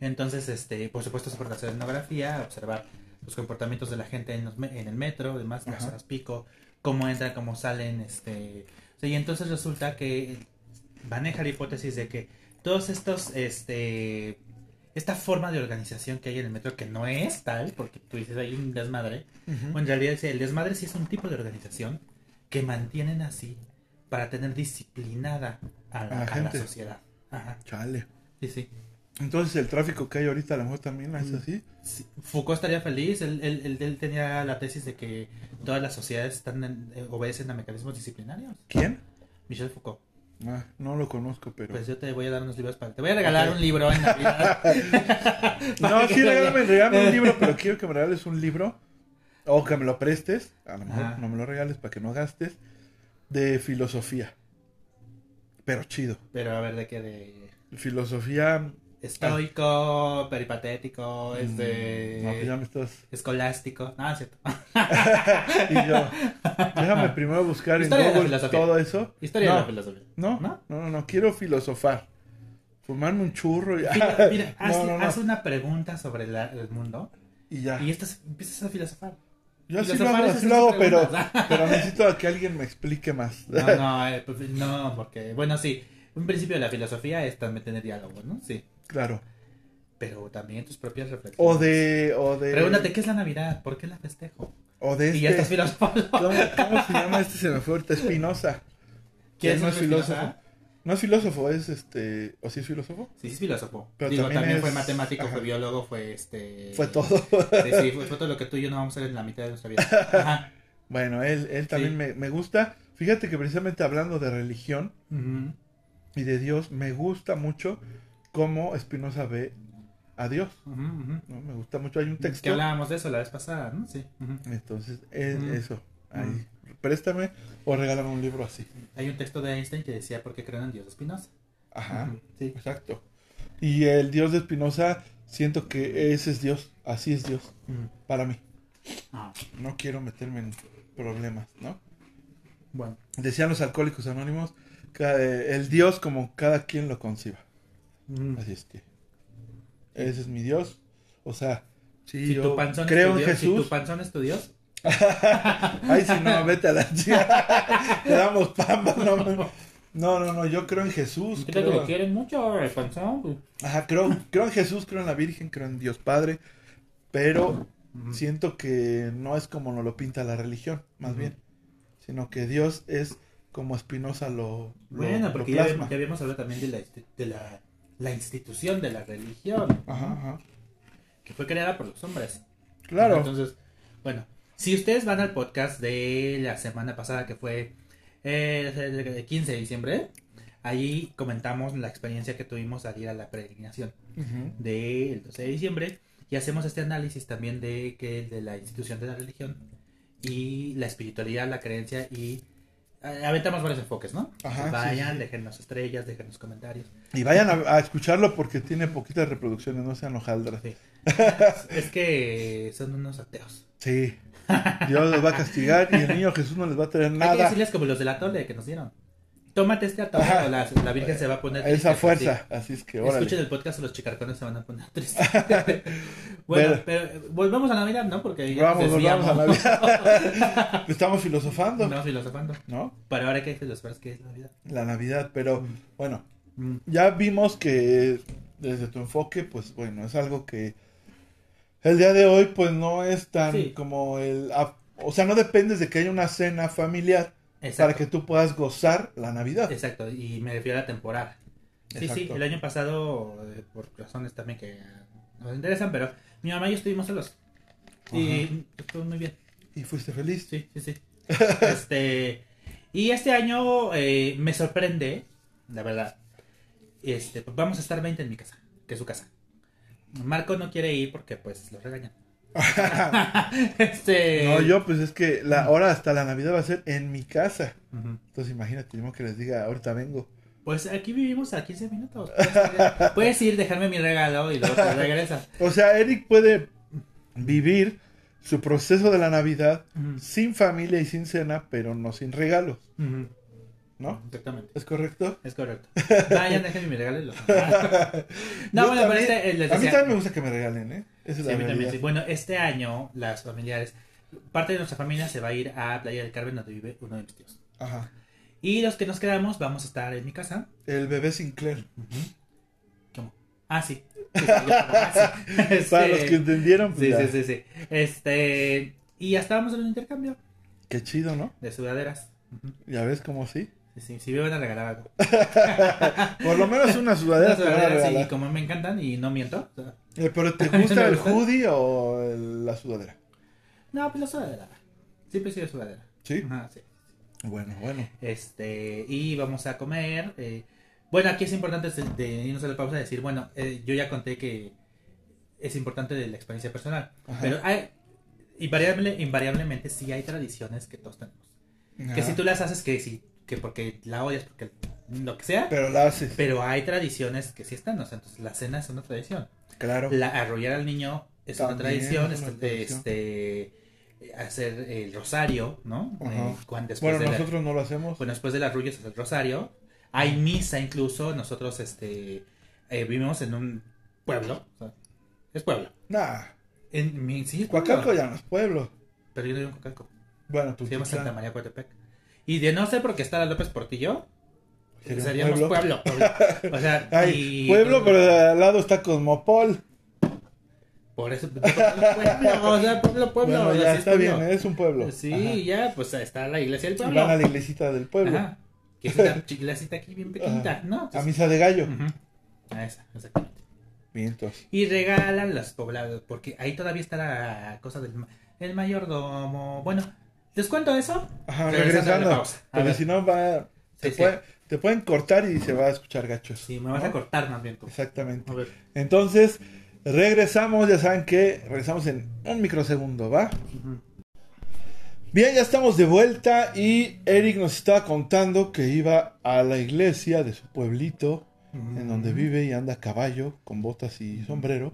Entonces, este, por supuesto, se puede hacer etnografía, observar los comportamientos de la gente en, el metro, demás, las horas pico, cómo entran, cómo salen, este, y entonces resulta que maneja la hipótesis de que todos estos, este, esta forma de organización que hay en el metro, que no es tal, porque tú dices hay un desmadre, en realidad el desmadre sí es un tipo de organización que mantienen así para tener disciplinada a la, sociedad. Ajá. Chale. Sí, sí. Entonces el tráfico que hay ahorita a lo mejor también es mm, así. Foucault estaría feliz, él, él, tenía la tesis de que todas las sociedades están eh, obedecen a mecanismos disciplinarios. ¿Quién? Michel Foucault. Ah, no lo conozco, pero. Pues yo te voy a dar unos libros para. Te voy a regalar un libro en Navidad. *laughs* *laughs* no, sí, regálame, regálame un libro, pero quiero que me regales un libro. O que me lo prestes. A lo mejor no me lo regales para que no gastes. De filosofía. Pero chido. Pero a ver, ¿de qué? De. Filosofía Estoico, peripatético, este. No, pues ya me estás. Escolástico. No, es cierto. *laughs* y yo, déjame primero buscar en Google todo eso. Historia de la filosofía. No, no, no, no, quiero filosofar. Fumarme un churro y. *laughs* Mira, mira haz, una pregunta sobre el mundo. Y ya. Y estás, empiezas a filosofar. Yo así lo hago, lo hago pero, *laughs* pero necesito que alguien me explique más. no, no, eh, pues, no, porque, bueno, sí. Un principio de la filosofía es también tener diálogo, ¿no? Sí. Claro. Pero también tus propias reflexiones. O de, o de... Pregúntate, ¿qué es la Navidad? ¿Por qué la festejo? O de este... Y ya estás filosofando. ¿Cómo, se llama este? *laughs* Se me fue ahorita Espinosa. ¿Quién no es filósofo? No es filósofo, es este... ¿O sí es filósofo? Sí, sí es filósofo. Pero Digo, también, fue matemático, fue biólogo, fue este... Fue todo. sí, sí, fue, todo lo que tú y yo no vamos a hacer en la mitad de nuestra vida. Ajá. *laughs* Bueno, él, él también me, me, gusta. Fíjate que precisamente hablando de religión y de Dios, me gusta mucho cómo Spinoza ve a Dios. Me gusta mucho. Hay un texto. Que hablábamos de eso la vez pasada, ¿no? Sí. Entonces, es eso. Ahí. Préstame o regálame un libro así. Hay un texto de Einstein que decía por qué creen en Dios de Spinoza. Ajá. Sí. Exacto. Y el Dios de Spinoza, siento que ese es Dios. Así es Dios. Para mí. Ah. No quiero meterme en problemas, ¿no? Bueno. Decían los alcohólicos anónimos, el Dios como cada quien lo conciba. Mm. Así es que ese es mi Dios. O sea, si yo creo en Jesús. Si tu panzón es tu Dios. *laughs* Ay, si no, vete a la chica. *laughs* Te damos pamba. No, no, no, yo creo en Jesús. Creo... que lo quieren mucho el panzón. Ajá, creo, creo en Jesús, creo en la Virgen, creo en Dios Padre. Pero siento que no es como nos lo pinta la religión, más bien. Sino que Dios es como Spinoza lo, Bueno, porque ya, habíamos hablado también de la, de la, la institución de la religión. Ajá, ajá. Que fue creada por los hombres. Claro. Entonces, bueno, si ustedes van al podcast de la semana pasada, que fue eh, el 15 de diciembre, ahí comentamos la experiencia que tuvimos al ir a la peregrinación del 12 de diciembre y hacemos este análisis también de que de la institución de la religión y la espiritualidad, la creencia y aventamos varios enfoques, ¿no? Ajá, vayan, déjenos estrellas, déjenos comentarios. Y vayan a, escucharlo porque tiene poquitas reproducciones, no sean hojaldras. es que son unos ateos. Sí. Dios los va a castigar y el niño Jesús no les va a traer nada. Hay que decirles como los de la tole que nos dieron. Tómate este o la, la, Virgen se va a poner Esa fuerza, así. es que órale. Escuchen el podcast los chicarcones se van a poner tristes. *laughs* bueno, pero, volvemos a Navidad, ¿no? Porque ya Vamos, volvamos a Navidad. *laughs* Estamos filosofando. No, filosofando. ¿No? Pero ahora que filosofar que es Navidad. La Navidad, pero mm. bueno, mm. ya vimos que desde tu enfoque, pues bueno, es algo que el día de hoy pues no es tan como el... O sea, no dependes de que haya una cena familiar para que tú puedas gozar la Navidad. Exacto, y me refiero a la temporada. Sí, sí, el año pasado, eh, por razones también que nos interesan, pero mi mamá y yo estuvimos solos. Y estuvo muy bien. ¿Y fuiste feliz? Sí, sí, sí. *laughs* este, y este año eh, me sorprende, la verdad. Este, pues vamos a estar 20 en mi casa, que es su casa. Marco no quiere ir porque pues lo regañan. *laughs* este... No, yo pues es que la hora hasta la Navidad va a ser en mi casa. Entonces imagínate, tenemos que les diga, ahorita vengo. Pues aquí vivimos a 15 minutos. *laughs* Puedes ir, dejarme mi regalo y luego te regresas. O sea, Eric puede vivir su proceso de la Navidad sin familia y sin cena, pero no sin regalos. ¿No? Exactamente. ¿Es correcto? Es correcto. *laughs* Vayan, déjenme mi regalo. no, bueno, pero este, A mí también me gusta que me regalen, ¿eh? Sí, a mí también, sí. Bueno, este año, las familiares, parte de nuestra familia se va a ir a Playa del Carmen, donde vive uno de mis tíos. Ajá. Y los que nos quedamos, vamos a estar en mi casa. El bebé Sinclair. ¿Cómo? Ah, sí. *laughs* Para los que entendieron, pues sí, sí, sí, sí. Este. Y ya estábamos en un intercambio. Qué chido, ¿no? De sudaderas. ¿Ya ves cómo sí? Sí, sí me van a regalar algo. *laughs* Por lo menos una sudadera. Una sudadera, sí, como me encantan y no miento. Eh, ¿Pero te *laughs* gusta el hoodie o la sudadera? No, pues la sudadera. Siempre he sido sudadera. ¿Sí? Ajá, sí. Bueno, bueno. Este, y vamos a comer. Eh, bueno, aquí es importante de, irnos a la pausa decir, bueno, eh, yo ya conté que es importante de la experiencia personal. Pero hay, invariable, invariablemente sí hay tradiciones que todos tenemos. Que si tú las haces, que sí, que porque la odias, porque lo que sea. Pero la haces. Pero hay tradiciones que sí están, o sea, entonces la cena es una tradición. Claro. La, arrollar al niño es una tradición, este, este, hacer el rosario, ¿no? Eh, bueno, nosotros no lo hacemos. Bueno, después de las arrullo es el rosario. Hay misa incluso, nosotros este eh, vivimos en un pueblo, es pueblo. Nah. En mi sí, Coacalco ya no es pueblo. Pero yo no vivo en Coacalco. Bueno, pues se llama Santa María Coatepec. Y de no ser porque está la López Portillo, seríamos pueblo. O sea, *laughs* y... pueblo, pero al lado está Cosmopol. Por eso, pueblo, o sea, pueblo, pueblo. Bueno, ya está bien, es un pueblo. Sí, ya, pues está la iglesia del pueblo. Van a la iglesita del pueblo. Ajá. Que es una *laughs* iglesita aquí bien pequeñita, ¿no? a misa de gallo. A esa, exactamente. Vientos. Y regalan los poblados, porque ahí todavía está la cosa del el mayordomo. Bueno, ¿Les cuento eso? Ajá, regresando. Porque si no va. Te, pueden cortar y se va a escuchar gachos. Sí, me vas a cortar más bien Exactamente. Entonces, regresamos. Ya saben que regresamos en un microsegundo, ¿va? Bien, ya estamos de vuelta y Eric nos estaba contando que iba a la iglesia de su pueblito, en donde vive y anda a caballo, con botas y sombrero.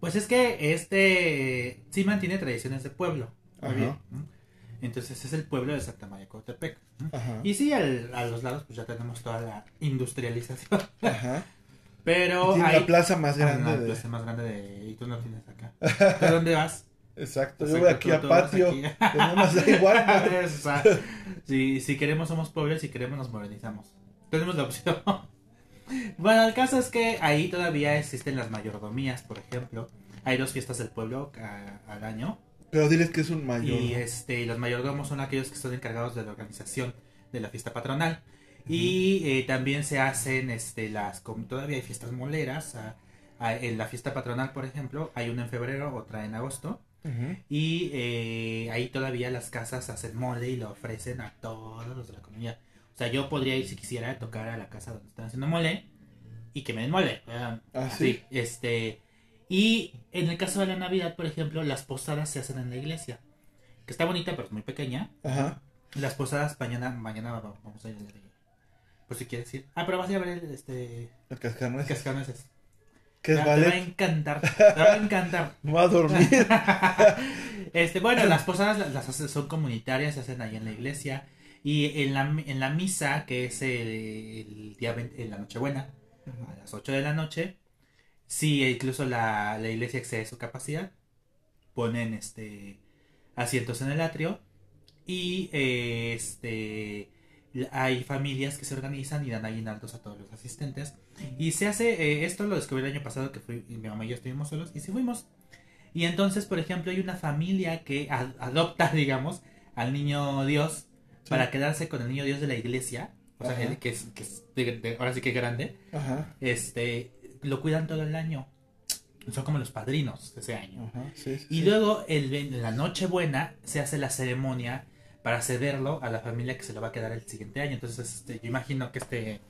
Pues es que este sí mantiene tradiciones de pueblo. Ajá. Entonces es el pueblo de Santa María Cotepec. Y sí, a los lados pues ya tenemos toda la industrialización. Ajá. Pero hay la plaza más grande. la plaza más grande de... Y tú no tienes acá. *laughs* ¿De dónde vas? Exacto, yo voy aquí a patio. Tenemos *laughs* igual. si, si queremos somos pobres, si queremos nos modernizamos. Tenemos la opción. *laughs* bueno, el caso es que ahí todavía existen las mayordomías, por ejemplo. Hay dos fiestas del pueblo al año. Pero diles que es un mayor. Y este, los mayordomos son aquellos que están encargados de la organización de la fiesta patronal. Y eh, también se hacen este, las, todavía hay fiestas moleras. en la fiesta patronal, por ejemplo, hay una en febrero, otra en agosto. Y eh, ahí todavía las casas hacen mole y lo ofrecen a todos los de la comunidad. O sea, yo podría ir si quisiera tocar a la casa donde están haciendo mole y que me den mole. Ah, sí. Este. Y en el caso de la Navidad, por ejemplo, las posadas se hacen en la iglesia. Que está bonita, pero es muy pequeña. Ajá. Las posadas mañana, mañana vamos a ir a la Por si quieres ir. Ah, pero vas a ir a ver este. El cascanueces. Cascanueces. ¿Qué es te, va a encantar. Te va a encantar. *laughs* va a dormir. *laughs* este, bueno, las posadas las, son comunitarias, se hacen ahí en la iglesia. Y en la, en la misa, que es el, día en la Nochebuena, a las 8 de la noche, sí, incluso la, la iglesia excede su capacidad. Ponen este asientos en el atrio. Y este hay familias que se organizan y dan aguinaldos a todos los asistentes. Y se hace, eh, esto lo descubrí el año pasado que fui, mi mamá y yo estuvimos solos y sí fuimos. Y entonces, por ejemplo, hay una familia que adopta, *laughs* digamos, al niño Dios para quedarse con el niño Dios de la iglesia. O sea, que es, que es ahora sí que grande. Este, lo cuidan todo el año. Son como los padrinos de ese año. y luego, el, en la Nochebuena, se hace la ceremonia para cederlo a la familia que se lo va a quedar el siguiente año. Entonces, este, yo imagino que este,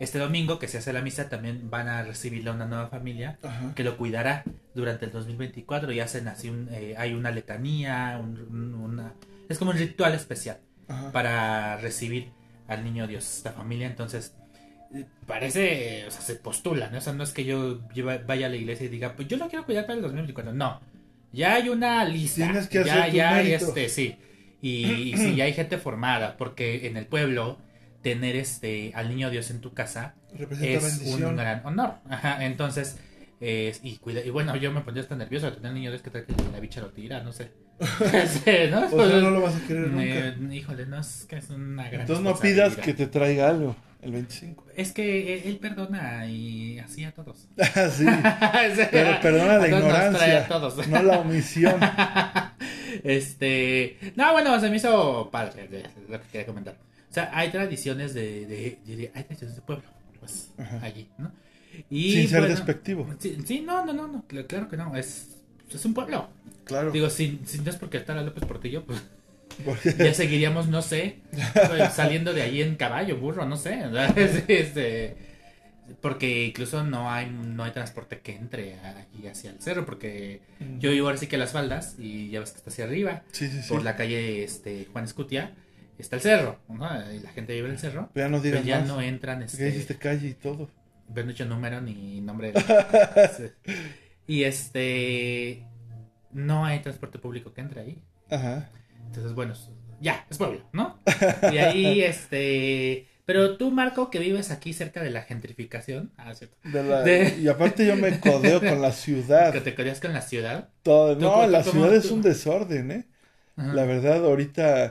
este domingo que se hace la misa también van a recibirle a una nueva familia que lo cuidará durante el 2024 y hacen así, un, eh, hay una letanía, una, es como un ritual especial para recibir al niño Dios, esta familia. Entonces, parece, o sea, se postula, ¿no? O sea, no es que yo vaya a la iglesia y diga, pues yo lo quiero cuidar para el 2024. No, ya hay una lista. Tienes que ya, hacer ya, este, sí. Y, si ya hay gente formada, porque en el pueblo tener este al niño Dios en tu casa es un gran honor. Ajá, entonces, y, cuida, y bueno, yo me pondría hasta nervioso de tener al niño Dios que trae que la bicha lo tira, no sé. *laughs* *laughs* ¿no? O sea, no lo vas a querer nunca. híjole, no es que es una gran Entonces no pidas que te traiga algo el 25. Es que él perdona y así a todos. *laughs* Ah, *laughs* sí. Pero perdona la ignorancia, no la omisión. *laughs* este, no, bueno, se me hizo padre, lo que quería comentar. O sea, hay tradiciones de, de, hay tradiciones de pueblo, pues, allí, ¿no? Y, Sin ser despectivo. Sí, no, no, no, no, claro que no, es, es un pueblo. Claro. Digo, si, si no es porque está la López Portillo, pues ya seguiríamos, no sé, pues, saliendo de ahí en caballo, burro, no sé. *laughs* Este, porque incluso no hay no hay transporte que entre allí hacia el cerro, porque yo vivo ahora sí que las faldas y ya ves que está hacia arriba, por la calle este Juan Escutia, está el cerro, y la gente vive en el cerro, pero ya no, pero ya no entran. Este, dijiste calle y todo. Pero no hecho número ni nombre. *laughs* y este no hay transporte público que entre ahí. Ajá. Entonces, bueno, ya, es pueblo, ¿no? Y ahí, este... Pero tú, Marco, que vives aquí cerca de la gentrificación. Ah, cierto. Y aparte yo me codeo con la ciudad. ¿Que te codeas con la ciudad? Todo... No, la ciudad es un desorden, ¿eh? La verdad, ahorita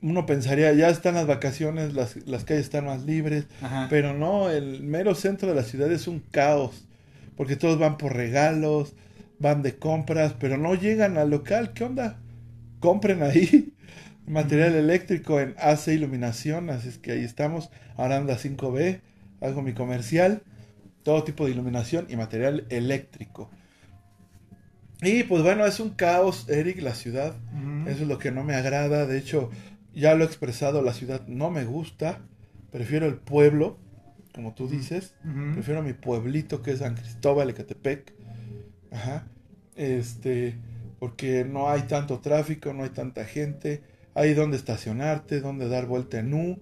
uno pensaría, ya están las vacaciones, las, las calles están más libres. Pero no, el mero centro de la ciudad es un caos. Porque todos van por regalos, van de compras, pero no llegan al local. ¿Qué onda? Compren ahí *laughs* material eléctrico en AC Iluminación, así es que ahí estamos, Aranda 5B, hago mi comercial, todo tipo de iluminación y material eléctrico. Y pues bueno, es un caos, Eric, la ciudad, eso es lo que no me agrada, de hecho, ya lo he expresado, la ciudad no me gusta, prefiero el pueblo, como tú dices, prefiero mi pueblito que es San Cristóbal, Ecatepec, ajá, este porque no hay tanto tráfico, no hay tanta gente, hay donde estacionarte, donde dar vuelta en U,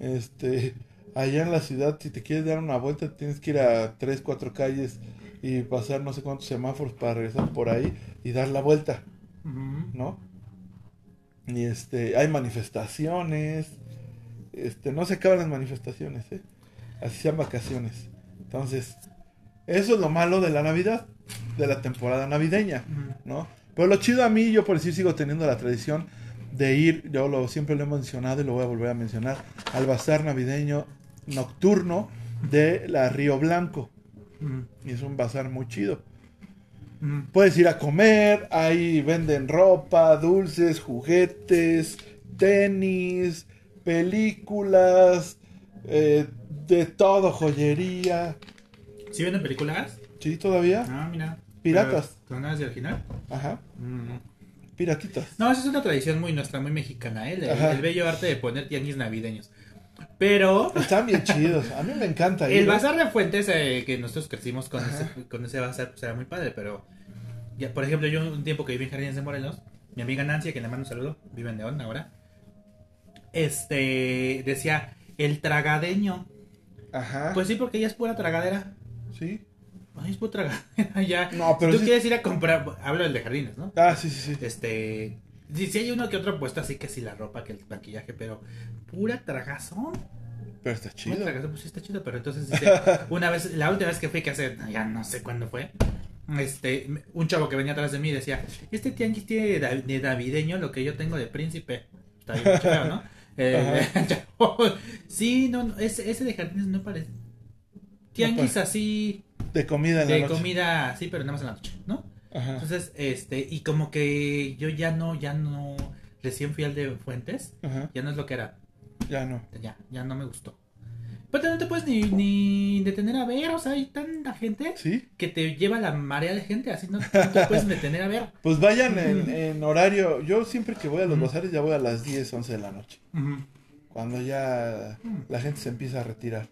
este, allá en la ciudad si te quieres dar una vuelta tienes que ir a tres, cuatro calles y pasar no sé cuántos semáforos para regresar por ahí y dar la vuelta, ¿no? Y este, hay manifestaciones, este, no se acaban las manifestaciones, ¿eh? Así sean vacaciones. Entonces, eso es lo malo de la Navidad, de la temporada navideña, ¿no? Pero lo chido a mí, yo por decir sigo teniendo la tradición de ir, yo lo, siempre lo he mencionado y lo voy a volver a mencionar, al bazar navideño nocturno de la Río Blanco. Y es un bazar muy chido. Puedes ir a comer, ahí venden ropa, dulces, juguetes, tenis, películas, eh, de todo, joyería. ¿Sí venden películas? Sí, todavía. Ah, mira. Piratas. ¿Son las de original? Ajá. Mm. Piratitas. No, esa es una tradición muy nuestra, muy mexicana, ¿eh? El, bello arte de poner tianguis navideños. Pero. *laughs* Están bien chidos. A mí me encanta. El bazar de fuentes, eh, que nosotros crecimos con ese, con ese bazar, pues era muy padre, pero. Ya, por ejemplo, yo un tiempo que viví en Jardines de Morelos, mi amiga Nancy, que le mando un saludo, vive en León ahora. Este. Decía, el tragadeño. Ajá. Pues sí, porque ella es pura tragadera. Sí. Ay, es pura tragadera, ya. No, pero. Tú quieres ir a comprar. Hablo del de jardines, ¿no? Ah, sí, sí, sí. Este. Sí, sí hay uno que otro puesto así que sí la ropa, que el maquillaje, pero. Pura tragazón. Pero está chido. Pura tragazón, pues sí está chido, pero entonces dice. *laughs* una vez, la última vez que fui, que hace. Ya no sé cuándo fue. Este, un chavo que venía atrás de mí decía, este tianguis tiene de navideño lo que yo tengo de príncipe. Está bien *laughs* chido, ¿no? Eh, *laughs* sí, no, ese, ese de jardines no parece. Tianguis así. De comida en la De comida, sí, pero nada más en la noche, ¿no? Entonces, este, y como que yo ya no, ya no, recién fui al de Fuentes, ya no es lo que era. Ya no. Ya, ya no me gustó. Pero no te puedes ni, ni detener a ver, o sea, hay tanta gente que te lleva la marea de gente, así no, te puedes detener a ver. *laughs* Pues vayan *laughs* en, horario, yo siempre que voy a los bazares ya voy a las 10, 11 de la noche. Cuando ya la gente se empieza a retirar.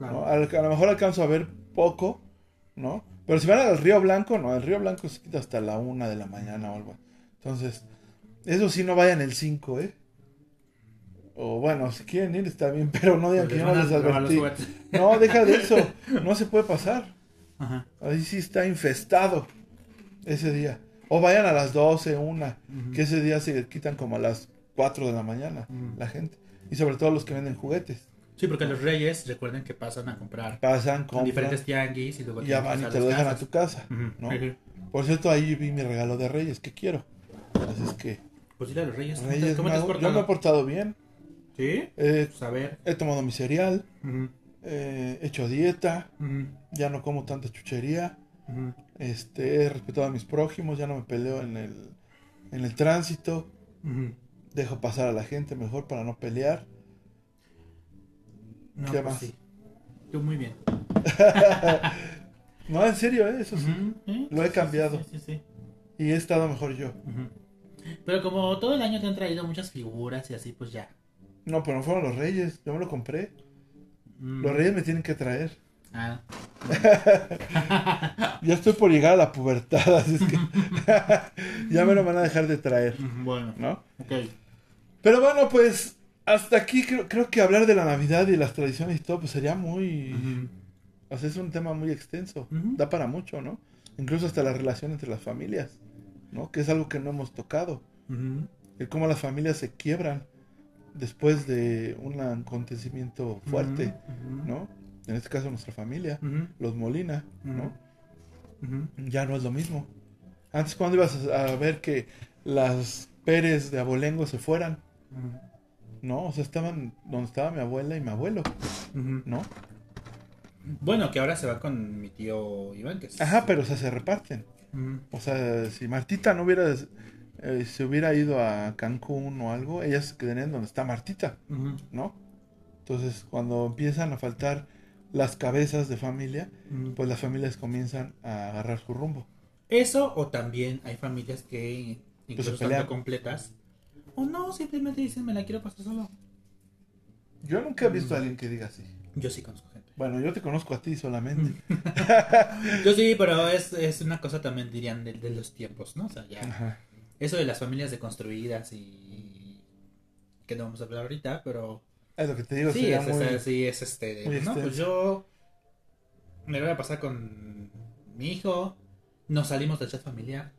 A, lo mejor alcanzo a ver poco, ¿no? Pero si van al Río Blanco, no, el Río Blanco se quita hasta la 1 de la mañana o algo. Entonces, eso sí, no vayan el 5, ¿eh? O bueno, si quieren ir está bien, *laughs* pero no digan que yo no les advertí. No, deja de eso. No se puede pasar. Ajá. Ahí sí está infestado ese día. O vayan a las 12, una, que ese día se quitan como a las 4 de la mañana la gente. Y sobre todo los que venden juguetes. Sí, porque los reyes, recuerden que pasan a comprar. Pasan, diferentes tianguis y luego ya van y te lo dejan a tu casa, ¿no? Por cierto, ahí vi mi regalo de reyes, ¿qué quiero? Así es que... Pues sí, los reyes. ¿Cómo te has portado? Yo me he portado bien. ¿Sí? Eh, pues He tomado mi cereal, he hecho dieta, ya no como tanta chuchería, este, he respetado a mis prójimos, ya no me peleo en el, en el tránsito, dejo pasar a la gente mejor para no pelear. No, ¿Qué pues más? Sí. Yo muy bien. *laughs* no, en serio, ¿eh? eso sí. Lo he cambiado. Sí, sí, y he estado mejor yo. Pero como todo el año te han traído muchas figuras y así, pues ya. No, pero no fueron los reyes, yo me lo compré. Mm. Los reyes me tienen que traer. Ah. *laughs* ya estoy por llegar a la pubertad, *laughs* así es que ya me lo van a dejar de traer. Bueno. ¿No? Ok. Pero bueno, pues hasta aquí creo, creo que hablar de la Navidad y las tradiciones y todo, pues sería muy... O sea, es un tema muy extenso. Da para mucho, ¿no? Incluso hasta la relación entre las familias, ¿no? Que es algo que no hemos tocado. El cómo las familias se quiebran después de un acontecimiento fuerte, ¿no? En este caso nuestra familia, los Molina, ¿no? Ya no es lo mismo. Antes cuando ibas a ver que las Pérez de Abolengo se fueran, ¿no? O sea, estaban donde estaba mi abuela y mi abuelo, ¿no? Bueno, que ahora se va con mi tío Iván. Que Ajá, pero o sea, se reparten. O sea, si Martita no hubiera eh, se hubiera ido a Cancún o algo, ellas se quedarían donde está Martita, ¿no? Entonces, cuando empiezan a faltar las cabezas de familia, pues las familias comienzan a agarrar su rumbo. Eso, o también hay familias que pues incluso están completas, o no, simplemente dicen, me la quiero pasar solo. Yo nunca he visto a alguien que diga así. Yo sí conozco gente. Bueno, yo te conozco a ti solamente. *laughs* yo sí, pero es, es una cosa también, dirían, de, los tiempos, ¿no? O sea, ya eso de las familias deconstruidas y que no vamos a hablar ahorita, pero es lo que te digo, sí, es, sí, es este, no, pues yo me voy a pasar con mi hijo, nos salimos del chat familiar,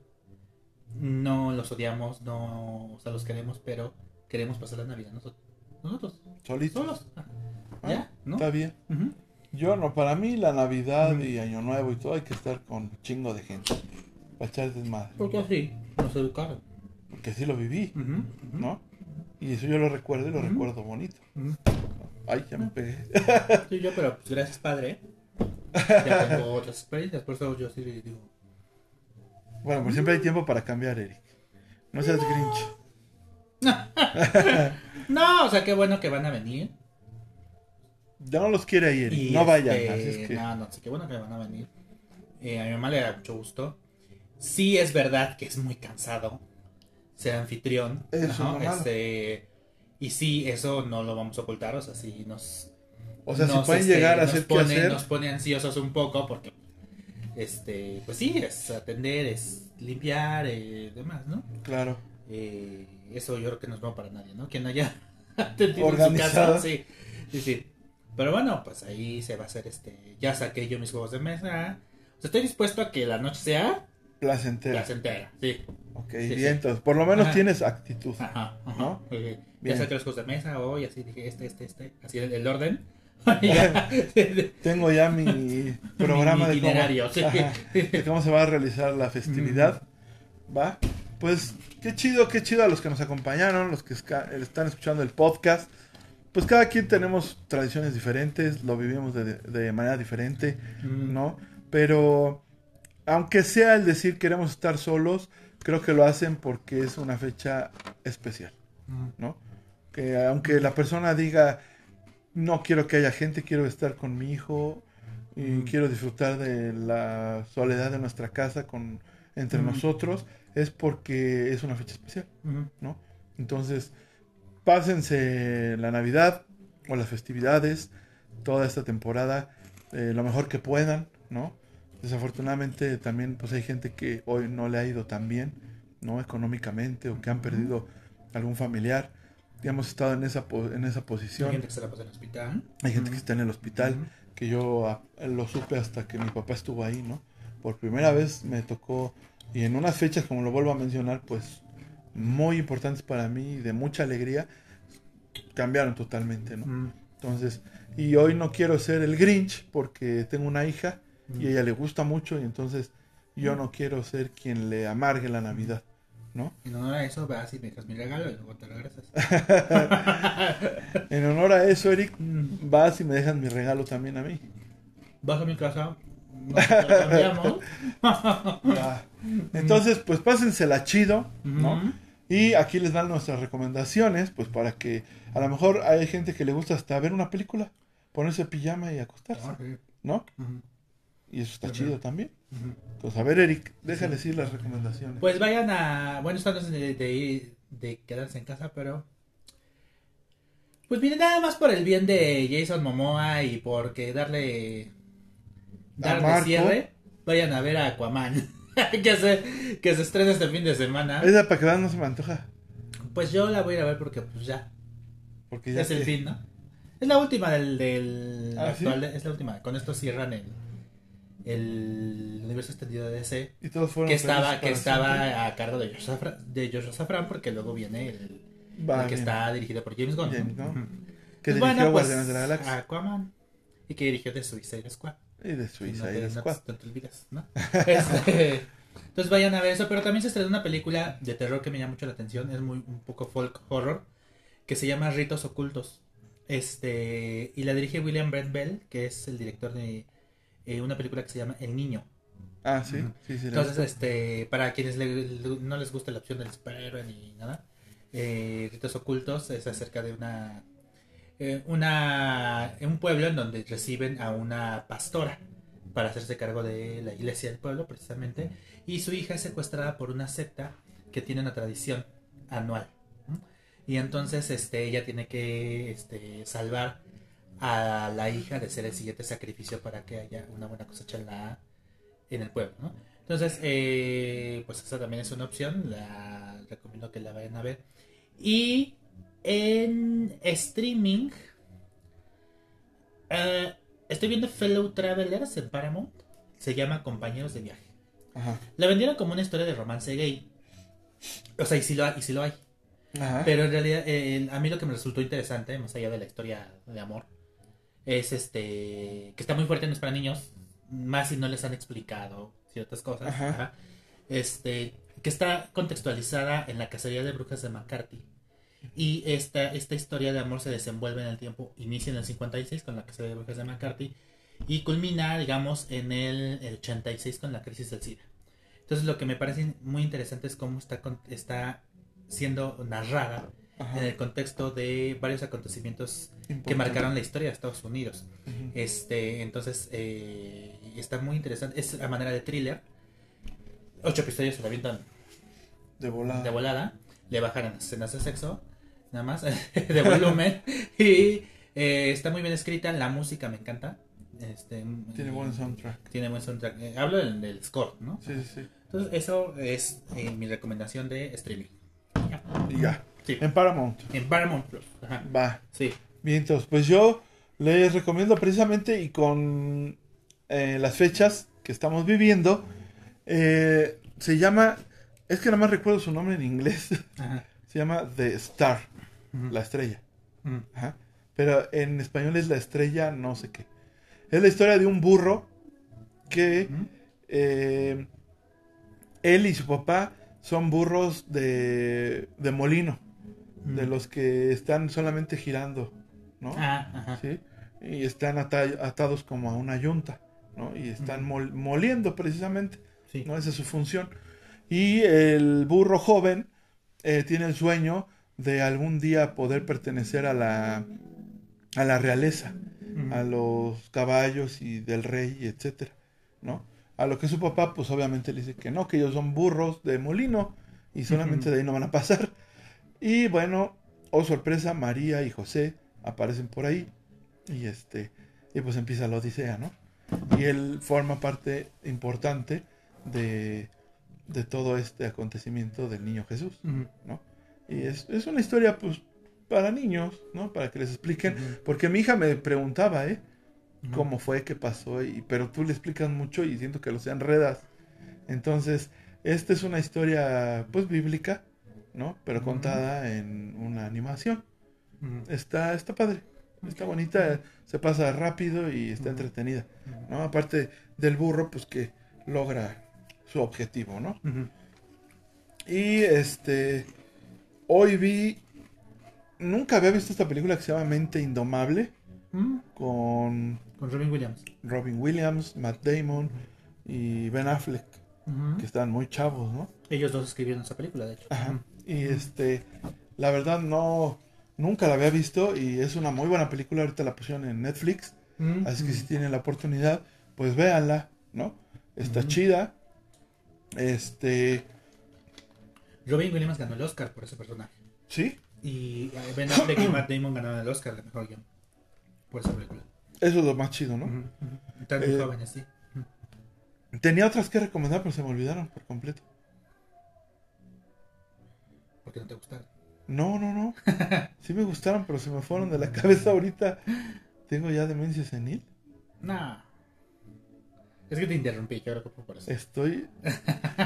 no los odiamos, no, o sea, los queremos, pero queremos pasar la Navidad nosotros, nosotros, solitos, solos, ah, ya, ¿no? Está bien. Yo no, para mí la Navidad y Año Nuevo y todo hay que estar con chingo de gente. Para echar desmadre. Porque así nos educaron. Porque así lo viví, ¿no? Y eso yo lo recuerdo y lo recuerdo bonito. Ay, ya me pegué. sí, yo, pero pues gracias, padre. *laughs* Ya tengo otras experiencias, por eso yo sí le digo. Bueno, pues siempre hay tiempo para cambiar, Eric. No seas grinch. *laughs* No, o sea, qué bueno que van a venir. Ya no los quiere ir, no vayan. Este, no, no, sí, qué bueno que van a venir. Eh, a mi mamá le da mucho gusto. Sí es verdad que es muy cansado ser anfitrión. Eso, este, y sí, eso no lo vamos a ocultar, o sea, sí nos... O sea, si pueden este, llegar a hacer pone, Nos pone ansiosos un poco porque, este, pues sí, es atender, es limpiar, eh, demás, ¿no? Claro. Eh, eso yo creo que no es bueno para nadie, ¿no? Quien haya *laughs* atendido en su casa, sí, sí, sí. Pero bueno, pues ahí se va a hacer este, ya saqué yo mis juegos de mesa. O sea, estoy dispuesto a que la noche sea placentera. Placentera, sí. Ok, bien, entonces, por lo menos tienes actitud. Ajá, ajá. ¿no? Ya saqué los juegos de mesa hoy, así dije este, este, este, así el, el orden. *laughs* *laughs* Tengo ya mi programa de, cómo, de cómo se va a realizar la festividad. ¿Va? Pues qué chido, qué chido a los que nos acompañaron, los que están escuchando el podcast. Pues cada quien tenemos tradiciones diferentes, lo vivimos de, de manera diferente, ¿no? Pero aunque sea el decir queremos estar solos, creo que lo hacen porque es una fecha especial, ¿no? Que aunque la persona diga, no quiero que haya gente, quiero estar con mi hijo y quiero disfrutar de la soledad de nuestra casa con entre nosotros, es porque es una fecha especial, ¿no? Entonces, pásense la Navidad o las festividades, toda esta temporada, eh, lo mejor que puedan, ¿no? Desafortunadamente también pues hay gente que hoy no le ha ido tan bien, ¿no? Económicamente o que han perdido algún familiar. Y hemos estado en esa, en esa posición. Hay gente que se la pasa en el hospital. Hay gente que está en el hospital, que yo ah, lo supe hasta que mi papá estuvo ahí, ¿no? Por primera vez me tocó, y en unas fechas, como lo vuelvo a mencionar, pues muy importantes para mí, de mucha alegría, cambiaron totalmente, ¿no? Entonces, y hoy no quiero ser el Grinch porque tengo una hija y a ella le gusta mucho y entonces yo no quiero ser quien le amargue la Navidad, ¿no? En honor a eso vas y me dejas mi regalo y luego te regresas. *laughs* en honor a eso, Eric, vas y me dejas mi regalo también a mí. Vas a mi casa, *laughs* cambiamos. *laughs* Entonces, pues pásensela chido, ¿no? Y aquí les dan nuestras recomendaciones, pues para que a lo mejor hay gente que le gusta hasta ver una película, ponerse pijama y acostarse, ah, ¿no? Y eso está chido también. Pues a ver, Eric, déjale decir las recomendaciones. Pues vayan a. Bueno, esto no es de, de, de, quedarse en casa, pero. Pues miren, nada más por el bien de Jason Momoa y porque darle. Darle cierre. Vayan a ver a Aquaman. *laughs* que, se, que se estrena este fin de semana. Esa para que no se me antoja. Pues yo la voy a ir a ver porque, pues ya. Porque ya es el fin, ¿no? Es la última del. del ¿Ah, actual, Es la última. Con esto cierran el el universo extendido de DC que estaba que estaba a cargo de George Safran, de porque luego viene el, que está dirigido por James Gunn. Que pues dirigió pues, Guardianes de la Galaxia. Aquaman y que dirigió The Suicide Squad. Y de Suicide Squad. no te, olvides ¿no? este, *laughs* entonces vayan a ver eso pero también se estrenó una película de terror que me llama mucho la atención es muy un poco folk horror que se llama Ritos Ocultos. Este y la dirige William Brent Bell que es el director de eh, una película que se llama El Niño. Ah, sí, sí, sí. Entonces, este, para quienes no les gusta la opción del superhéroe ni nada, eh, Ritos Ocultos es acerca de una, eh, una, un pueblo en donde reciben a una pastora para hacerse cargo de la iglesia del pueblo, precisamente, y su hija es secuestrada por una secta que tiene una tradición anual. Y entonces, este, ella tiene que, este, salvar a la hija de ser el siguiente sacrificio para que haya una buena cosecha en, la, en el pueblo, ¿no? Entonces, eh, pues esa también es una opción, la recomiendo que la vayan a ver. Y en streaming, eh, estoy viendo Fellow Travelers en Paramount, se llama Compañeros de Viaje. La vendieron como una historia de romance gay. O sea, y si lo hay, y si lo hay. Pero en realidad, eh, a mí lo que me resultó interesante, más allá de la historia de amor, es este que está muy fuerte, no es para niños, más si no les han explicado ciertas cosas. Este, que está contextualizada en la cacería de brujas de McCarthy. Y esta, esta historia de amor se desenvuelve en el tiempo, inicia en el 56 con la cacería de brujas de McCarthy y culmina, digamos, en el, 86 con la crisis del SIDA. Entonces lo que me parece muy interesante es cómo está, está siendo narrada en el contexto de varios acontecimientos que marcaron la historia de Estados Unidos. Este, entonces, eh, está muy interesante. Es la manera de thriller. Ocho episodios se la avientan de volada. De volada. Le bajan escenas de sexo, nada más, *laughs* de volumen. *laughs* y eh, está muy bien escrita. La música me encanta. Este, tiene buen soundtrack. Tiene buen soundtrack. Eh, hablo del, score, ¿no? Sí, sí, sí. Entonces, eso es mi recomendación de streaming. Y ya. En Paramount. En Paramount Plus. Va. Sí. Bien, entonces, pues yo les recomiendo precisamente y con eh, las fechas que estamos viviendo, eh, se llama, es que nada más recuerdo su nombre en inglés, *laughs* se llama The Star, la estrella. Pero en español es la estrella no sé qué. Es la historia de un burro que eh, él y su papá son burros de, de molino de los que están solamente girando, ¿no? Ah, ¿Sí? Y están atados como a una yunta, ¿no? Y están moliendo precisamente, ¿no? Esa es su función. Y el burro joven eh, tiene el sueño de algún día poder pertenecer a la, a la realeza, a los caballos y del rey, etcétera, ¿no? A lo que su papá, pues obviamente le dice que no, que ellos son burros de molino y solamente de ahí no van a pasar. Y bueno, oh sorpresa, María y José aparecen por ahí. Y este, y pues empieza la odisea, ¿no? Y él forma parte importante de, de todo este acontecimiento del niño Jesús, ¿no? Y es, es, una historia, pues, para niños, ¿no? Para que les expliquen. Porque mi hija me preguntaba, ¿eh? Cómo fue, qué pasó, y, pero tú le explicas mucho y siento que los enredas. Entonces, esta es una historia, pues, bíblica, ¿no? Pero contada en una animación. Está, está padre, está bonita, se pasa rápido y está entretenida, ¿no? Aparte del burro, pues que logra su objetivo, ¿no? Y este, hoy vi, nunca había visto esta película que se llama Mente Indomable, con... Con Robin Williams. Robin Williams, Matt Damon y Ben Affleck, que están muy chavos, ¿no? Ellos dos escribieron esa película, de hecho. Ajá. Y este, la verdad no, nunca la había visto y es una muy buena película. Ahorita la pusieron en Netflix. Mm, así que mm. si tienen la oportunidad, pues véanla, ¿no? Está chida. Este. Robin Williams ganó el Oscar por ese personaje. ¿Sí? Y eh, Ben Affleck y Matt Damon ganaron el Oscar de mejor guion por esa película. Eso es lo más chido, ¿no? Están muy eh, jóvenes, sí. Tenía otras que recomendar, pero se me olvidaron por completo que no te gustaron. No, no, no. *laughs* Sí me gustaron, pero se me fueron de la cabeza ahorita. ¿Tengo ya demencia senil? No. Es que te interrumpí, que por eso. Estoy.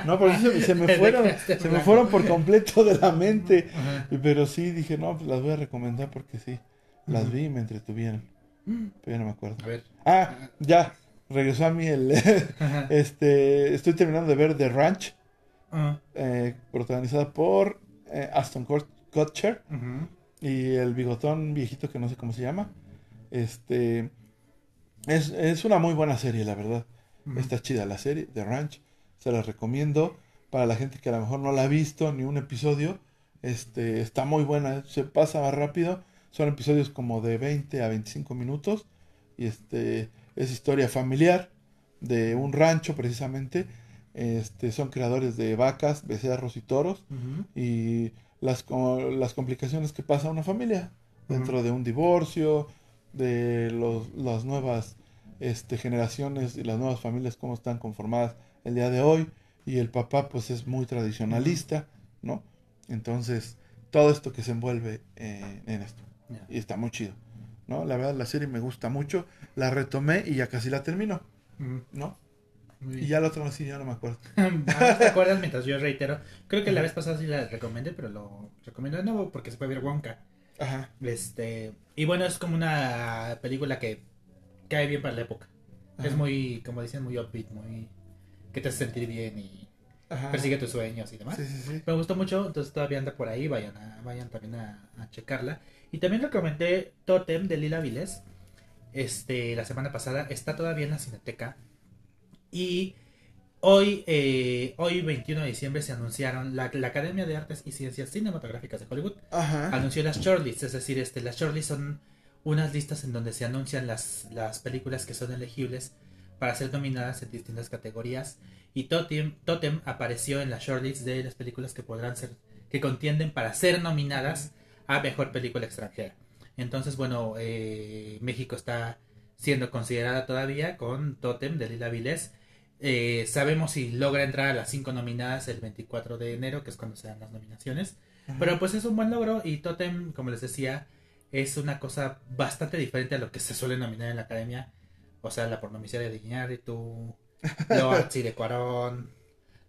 No, pero se, se me fueron. se me *laughs* fueron por completo de la mente. Pero sí dije, no, pues las voy a recomendar porque sí. Las vi y me entretuvieron. Pero ya no me acuerdo. A ver. Ah, ya. Regresó a mí el. *laughs* este. Estoy terminando de ver The Ranch. Eh, protagonizada por eh, Aston Kutcher y el bigotón viejito que no sé cómo se llama. Este es, una muy buena serie, la verdad. Está chida la serie, The Ranch. Se la recomiendo para la gente que a lo mejor no la ha visto ni un episodio. Este está muy buena, se pasa más rápido. Son episodios como de 20 a 25 minutos. Y este es historia familiar de un rancho precisamente este, son creadores de vacas, becerros y toros y las, las complicaciones que pasa una familia dentro de un divorcio, de los, las nuevas este, generaciones y las nuevas familias, cómo están conformadas el día de hoy. Y el papá pues es muy tradicionalista, ¿no? Entonces, todo esto que se envuelve en esto. Y está muy chido, ¿no? La verdad, la serie me gusta mucho. La retomé y ya casi la termino, ¿no? Y ya la otra sí, ya no me acuerdo. *laughs* Ah, ¿Te *laughs* acuerdas mientras yo reitero? Creo que la vez pasada sí la recomendé, pero lo recomiendo de nuevo porque se puede ver Wonka. Ajá. Este, y bueno, es como una película que cae bien para la época. Es muy, como dicen, muy upbeat, muy... que te hace sentir bien y persigue tus sueños y demás. Sí, sí, sí. Me gustó mucho, entonces todavía anda por ahí, vayan, vayan también a, checarla. Y también recomendé Totem de Lila Viles. Este, la semana pasada está todavía en la cineteca. Y Hoy, eh, hoy 21 de diciembre se anunciaron la, Academia de Artes y Ciencias Cinematográficas de Hollywood anunció las shortlists, es decir, este, las shortlists son unas listas en donde se anuncian las, las películas que son elegibles para ser nominadas en distintas categorías y Totem, Totem apareció en la shortlist de las películas que podrán ser que contienden para ser nominadas a mejor película extranjera. Entonces, bueno, eh, México está siendo considerada todavía con Totem de Lila Vilés. Eh, sabemos si logra entrar a las cinco nominadas el 24 de enero, que es cuando se dan las nominaciones. Pero pues es un buen logro y Totem, como les decía, es una cosa bastante diferente a lo que se suele nominar en la academia. O sea, la pornomiseria de Iñárritu, lo *laughs* archi de Cuarón,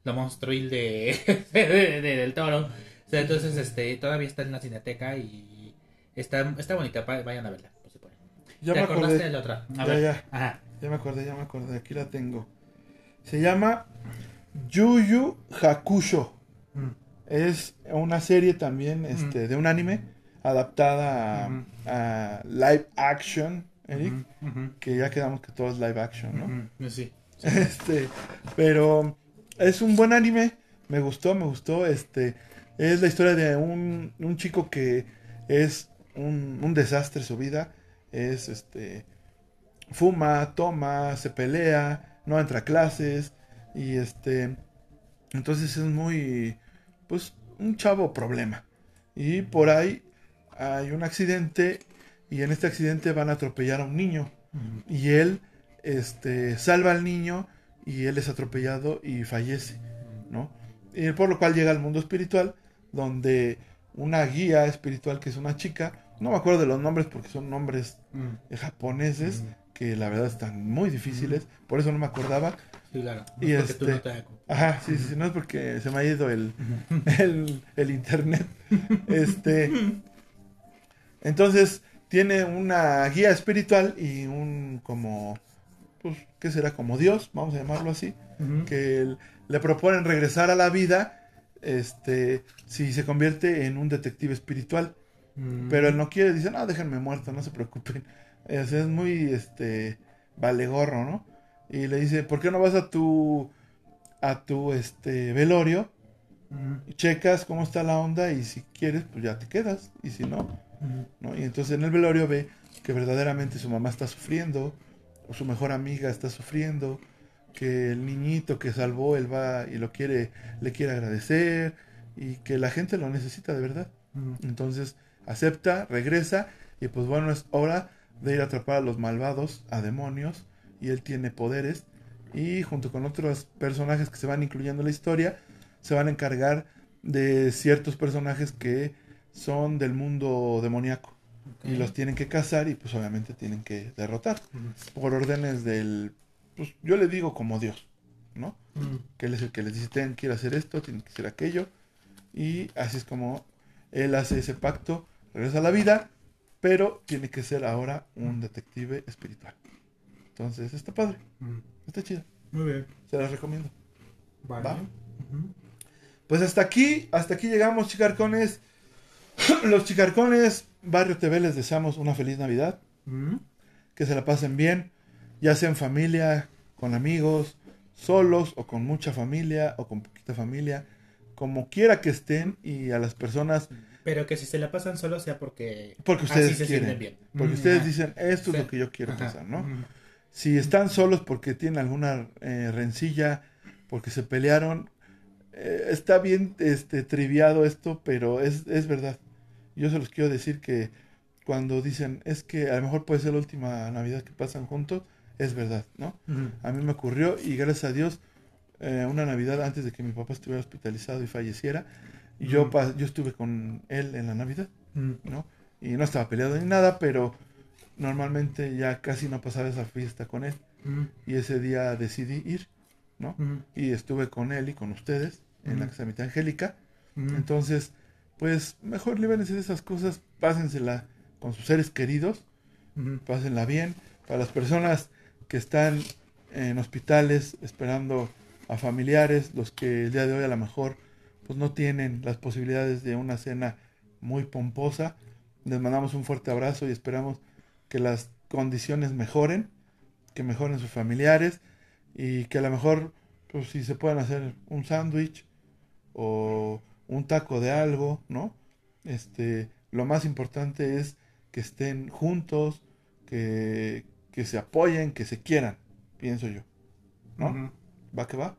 lo monstruil de, *laughs* del Toro. entonces, este, todavía está en la cineteca y está, está bonita. Vayan a verla. Ya me acordé. de la otra? ya, ya. Ya me acordé, ya me acordé. Aquí la tengo. Se llama Yuyu Hakusho. Mm. Es una serie también este, de un anime adaptada a, live action, Eric. Que ya quedamos que todo es live action, ¿no? *laughs* Sí, Este, pero es un buen anime. Me gustó, me gustó. Este, es la historia de un, un chico que es un, un desastre su vida es este fuma, toma, se pelea, no entra a clases y este entonces es muy pues un chavo problema. Y por ahí hay un accidente y en este accidente van a atropellar a un niño y él este salva al niño y él es atropellado y fallece, ¿no? Y por lo cual llega al mundo espiritual donde una guía espiritual que es una chica no me acuerdo de los nombres porque son nombres mm. japoneses mm. que la verdad están muy difíciles, mm. por eso no me acordaba. Sí, claro. y este, Ajá, sí, sí, no es porque se me ha ido *laughs* el, el, internet. este, entonces tiene una guía espiritual y un como, pues, ¿qué será? Como Dios, vamos a llamarlo así, que le proponen regresar a la vida, este, si se convierte en un detective espiritual. Pero él no quiere, dice, no, déjenme muerto, no se preocupen. *laughs* Es, es muy, este, vale gorro, ¿no? Y le dice, ¿por qué no vas a tu, a tu, este, velorio? y checas cómo está la onda y si quieres, pues ya te quedas. Y si no, ¿no? Y entonces en el velorio ve que verdaderamente su mamá está sufriendo, o su mejor amiga está sufriendo, que el niñito que salvó él va y lo quiere, le quiere agradecer, y que la gente lo necesita de verdad. Entonces, acepta, regresa y pues bueno, es hora de ir a atrapar a los malvados, a demonios, y él tiene poderes y junto con otros personajes que se van incluyendo en la historia, se van a encargar de ciertos personajes que son del mundo demoníaco. Y los tienen que cazar y pues obviamente tienen que derrotar por órdenes del pues yo le digo como Dios, ¿no? Que él es el que les dice tienen que hacer esto, tienen que hacer aquello y así es como él hace ese pacto regresa a la vida, pero tiene que ser ahora un detective espiritual. Entonces, está padre. Mm. Está chido. Muy bien. Se las recomiendo. Vale. Pues hasta aquí, hasta aquí llegamos, chicarcones. *clears throat* Los chicarcones, Barrio TV, les deseamos una feliz Navidad. Mm. Que se la pasen bien, ya sea en familia, con amigos, solos o con mucha familia o con poquita familia, como quiera que estén y a las personas pero que si se la pasan solo sea porque, porque ustedes se quieren. bien. Porque ustedes dicen, esto es lo que yo quiero pasar, ¿no? Si están solos porque tienen alguna eh, rencilla, porque se pelearon, eh, está bien este, triviado esto, pero es, es verdad. Yo se los quiero decir que cuando dicen, es que a lo mejor puede ser la última Navidad que pasan juntos, es verdad, ¿no? A mí me ocurrió y gracias a Dios, eh, una Navidad antes de que mi papá estuviera hospitalizado y falleciera, y yo, mm. yo estuve con él en la Navidad, mm. ¿no? Y no estaba peleado ni nada, pero normalmente ya casi no pasaba esa fiesta con él. Mm. Y ese día decidí ir, ¿no? Y estuve con él y con ustedes en la Casa Angélica. Entonces, pues mejor líbense de esas cosas, pásensela con sus seres queridos, pásenla bien. Para las personas que están en hospitales esperando a familiares, los que el día de hoy a lo mejor pues no tienen las posibilidades de una cena muy pomposa. Les mandamos un fuerte abrazo y esperamos que las condiciones mejoren, que mejoren sus familiares y que a lo mejor pues si se pueden hacer un sándwich o un taco de algo, ¿no? Este, lo más importante es que estén juntos, que, que se apoyen, que se quieran, pienso yo. ¿No? ¿Va que va?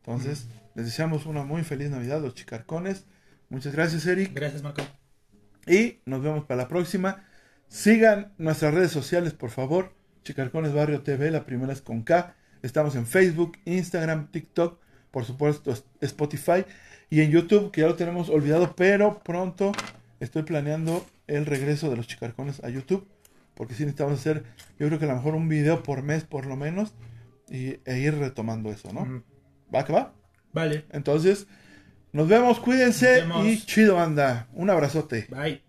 Entonces, les deseamos una muy feliz Navidad, los chicarcones. Muchas gracias, Eric. Gracias, Marco. Y nos vemos para la próxima. Sigan nuestras redes sociales, por favor. Chicarcones Barrio TV, la primera es con K. Estamos en Facebook, Instagram, TikTok, por supuesto Spotify y en YouTube, que ya lo tenemos olvidado, pero pronto estoy planeando el regreso de los chicarcones a YouTube. Porque sí necesitamos hacer, yo creo que a lo mejor un video por mes por lo menos. Y, e ir retomando eso, ¿no? ¿Va que va? Vale. Entonces, nos vemos, cuídense y chido, anda. Un abrazote. Bye.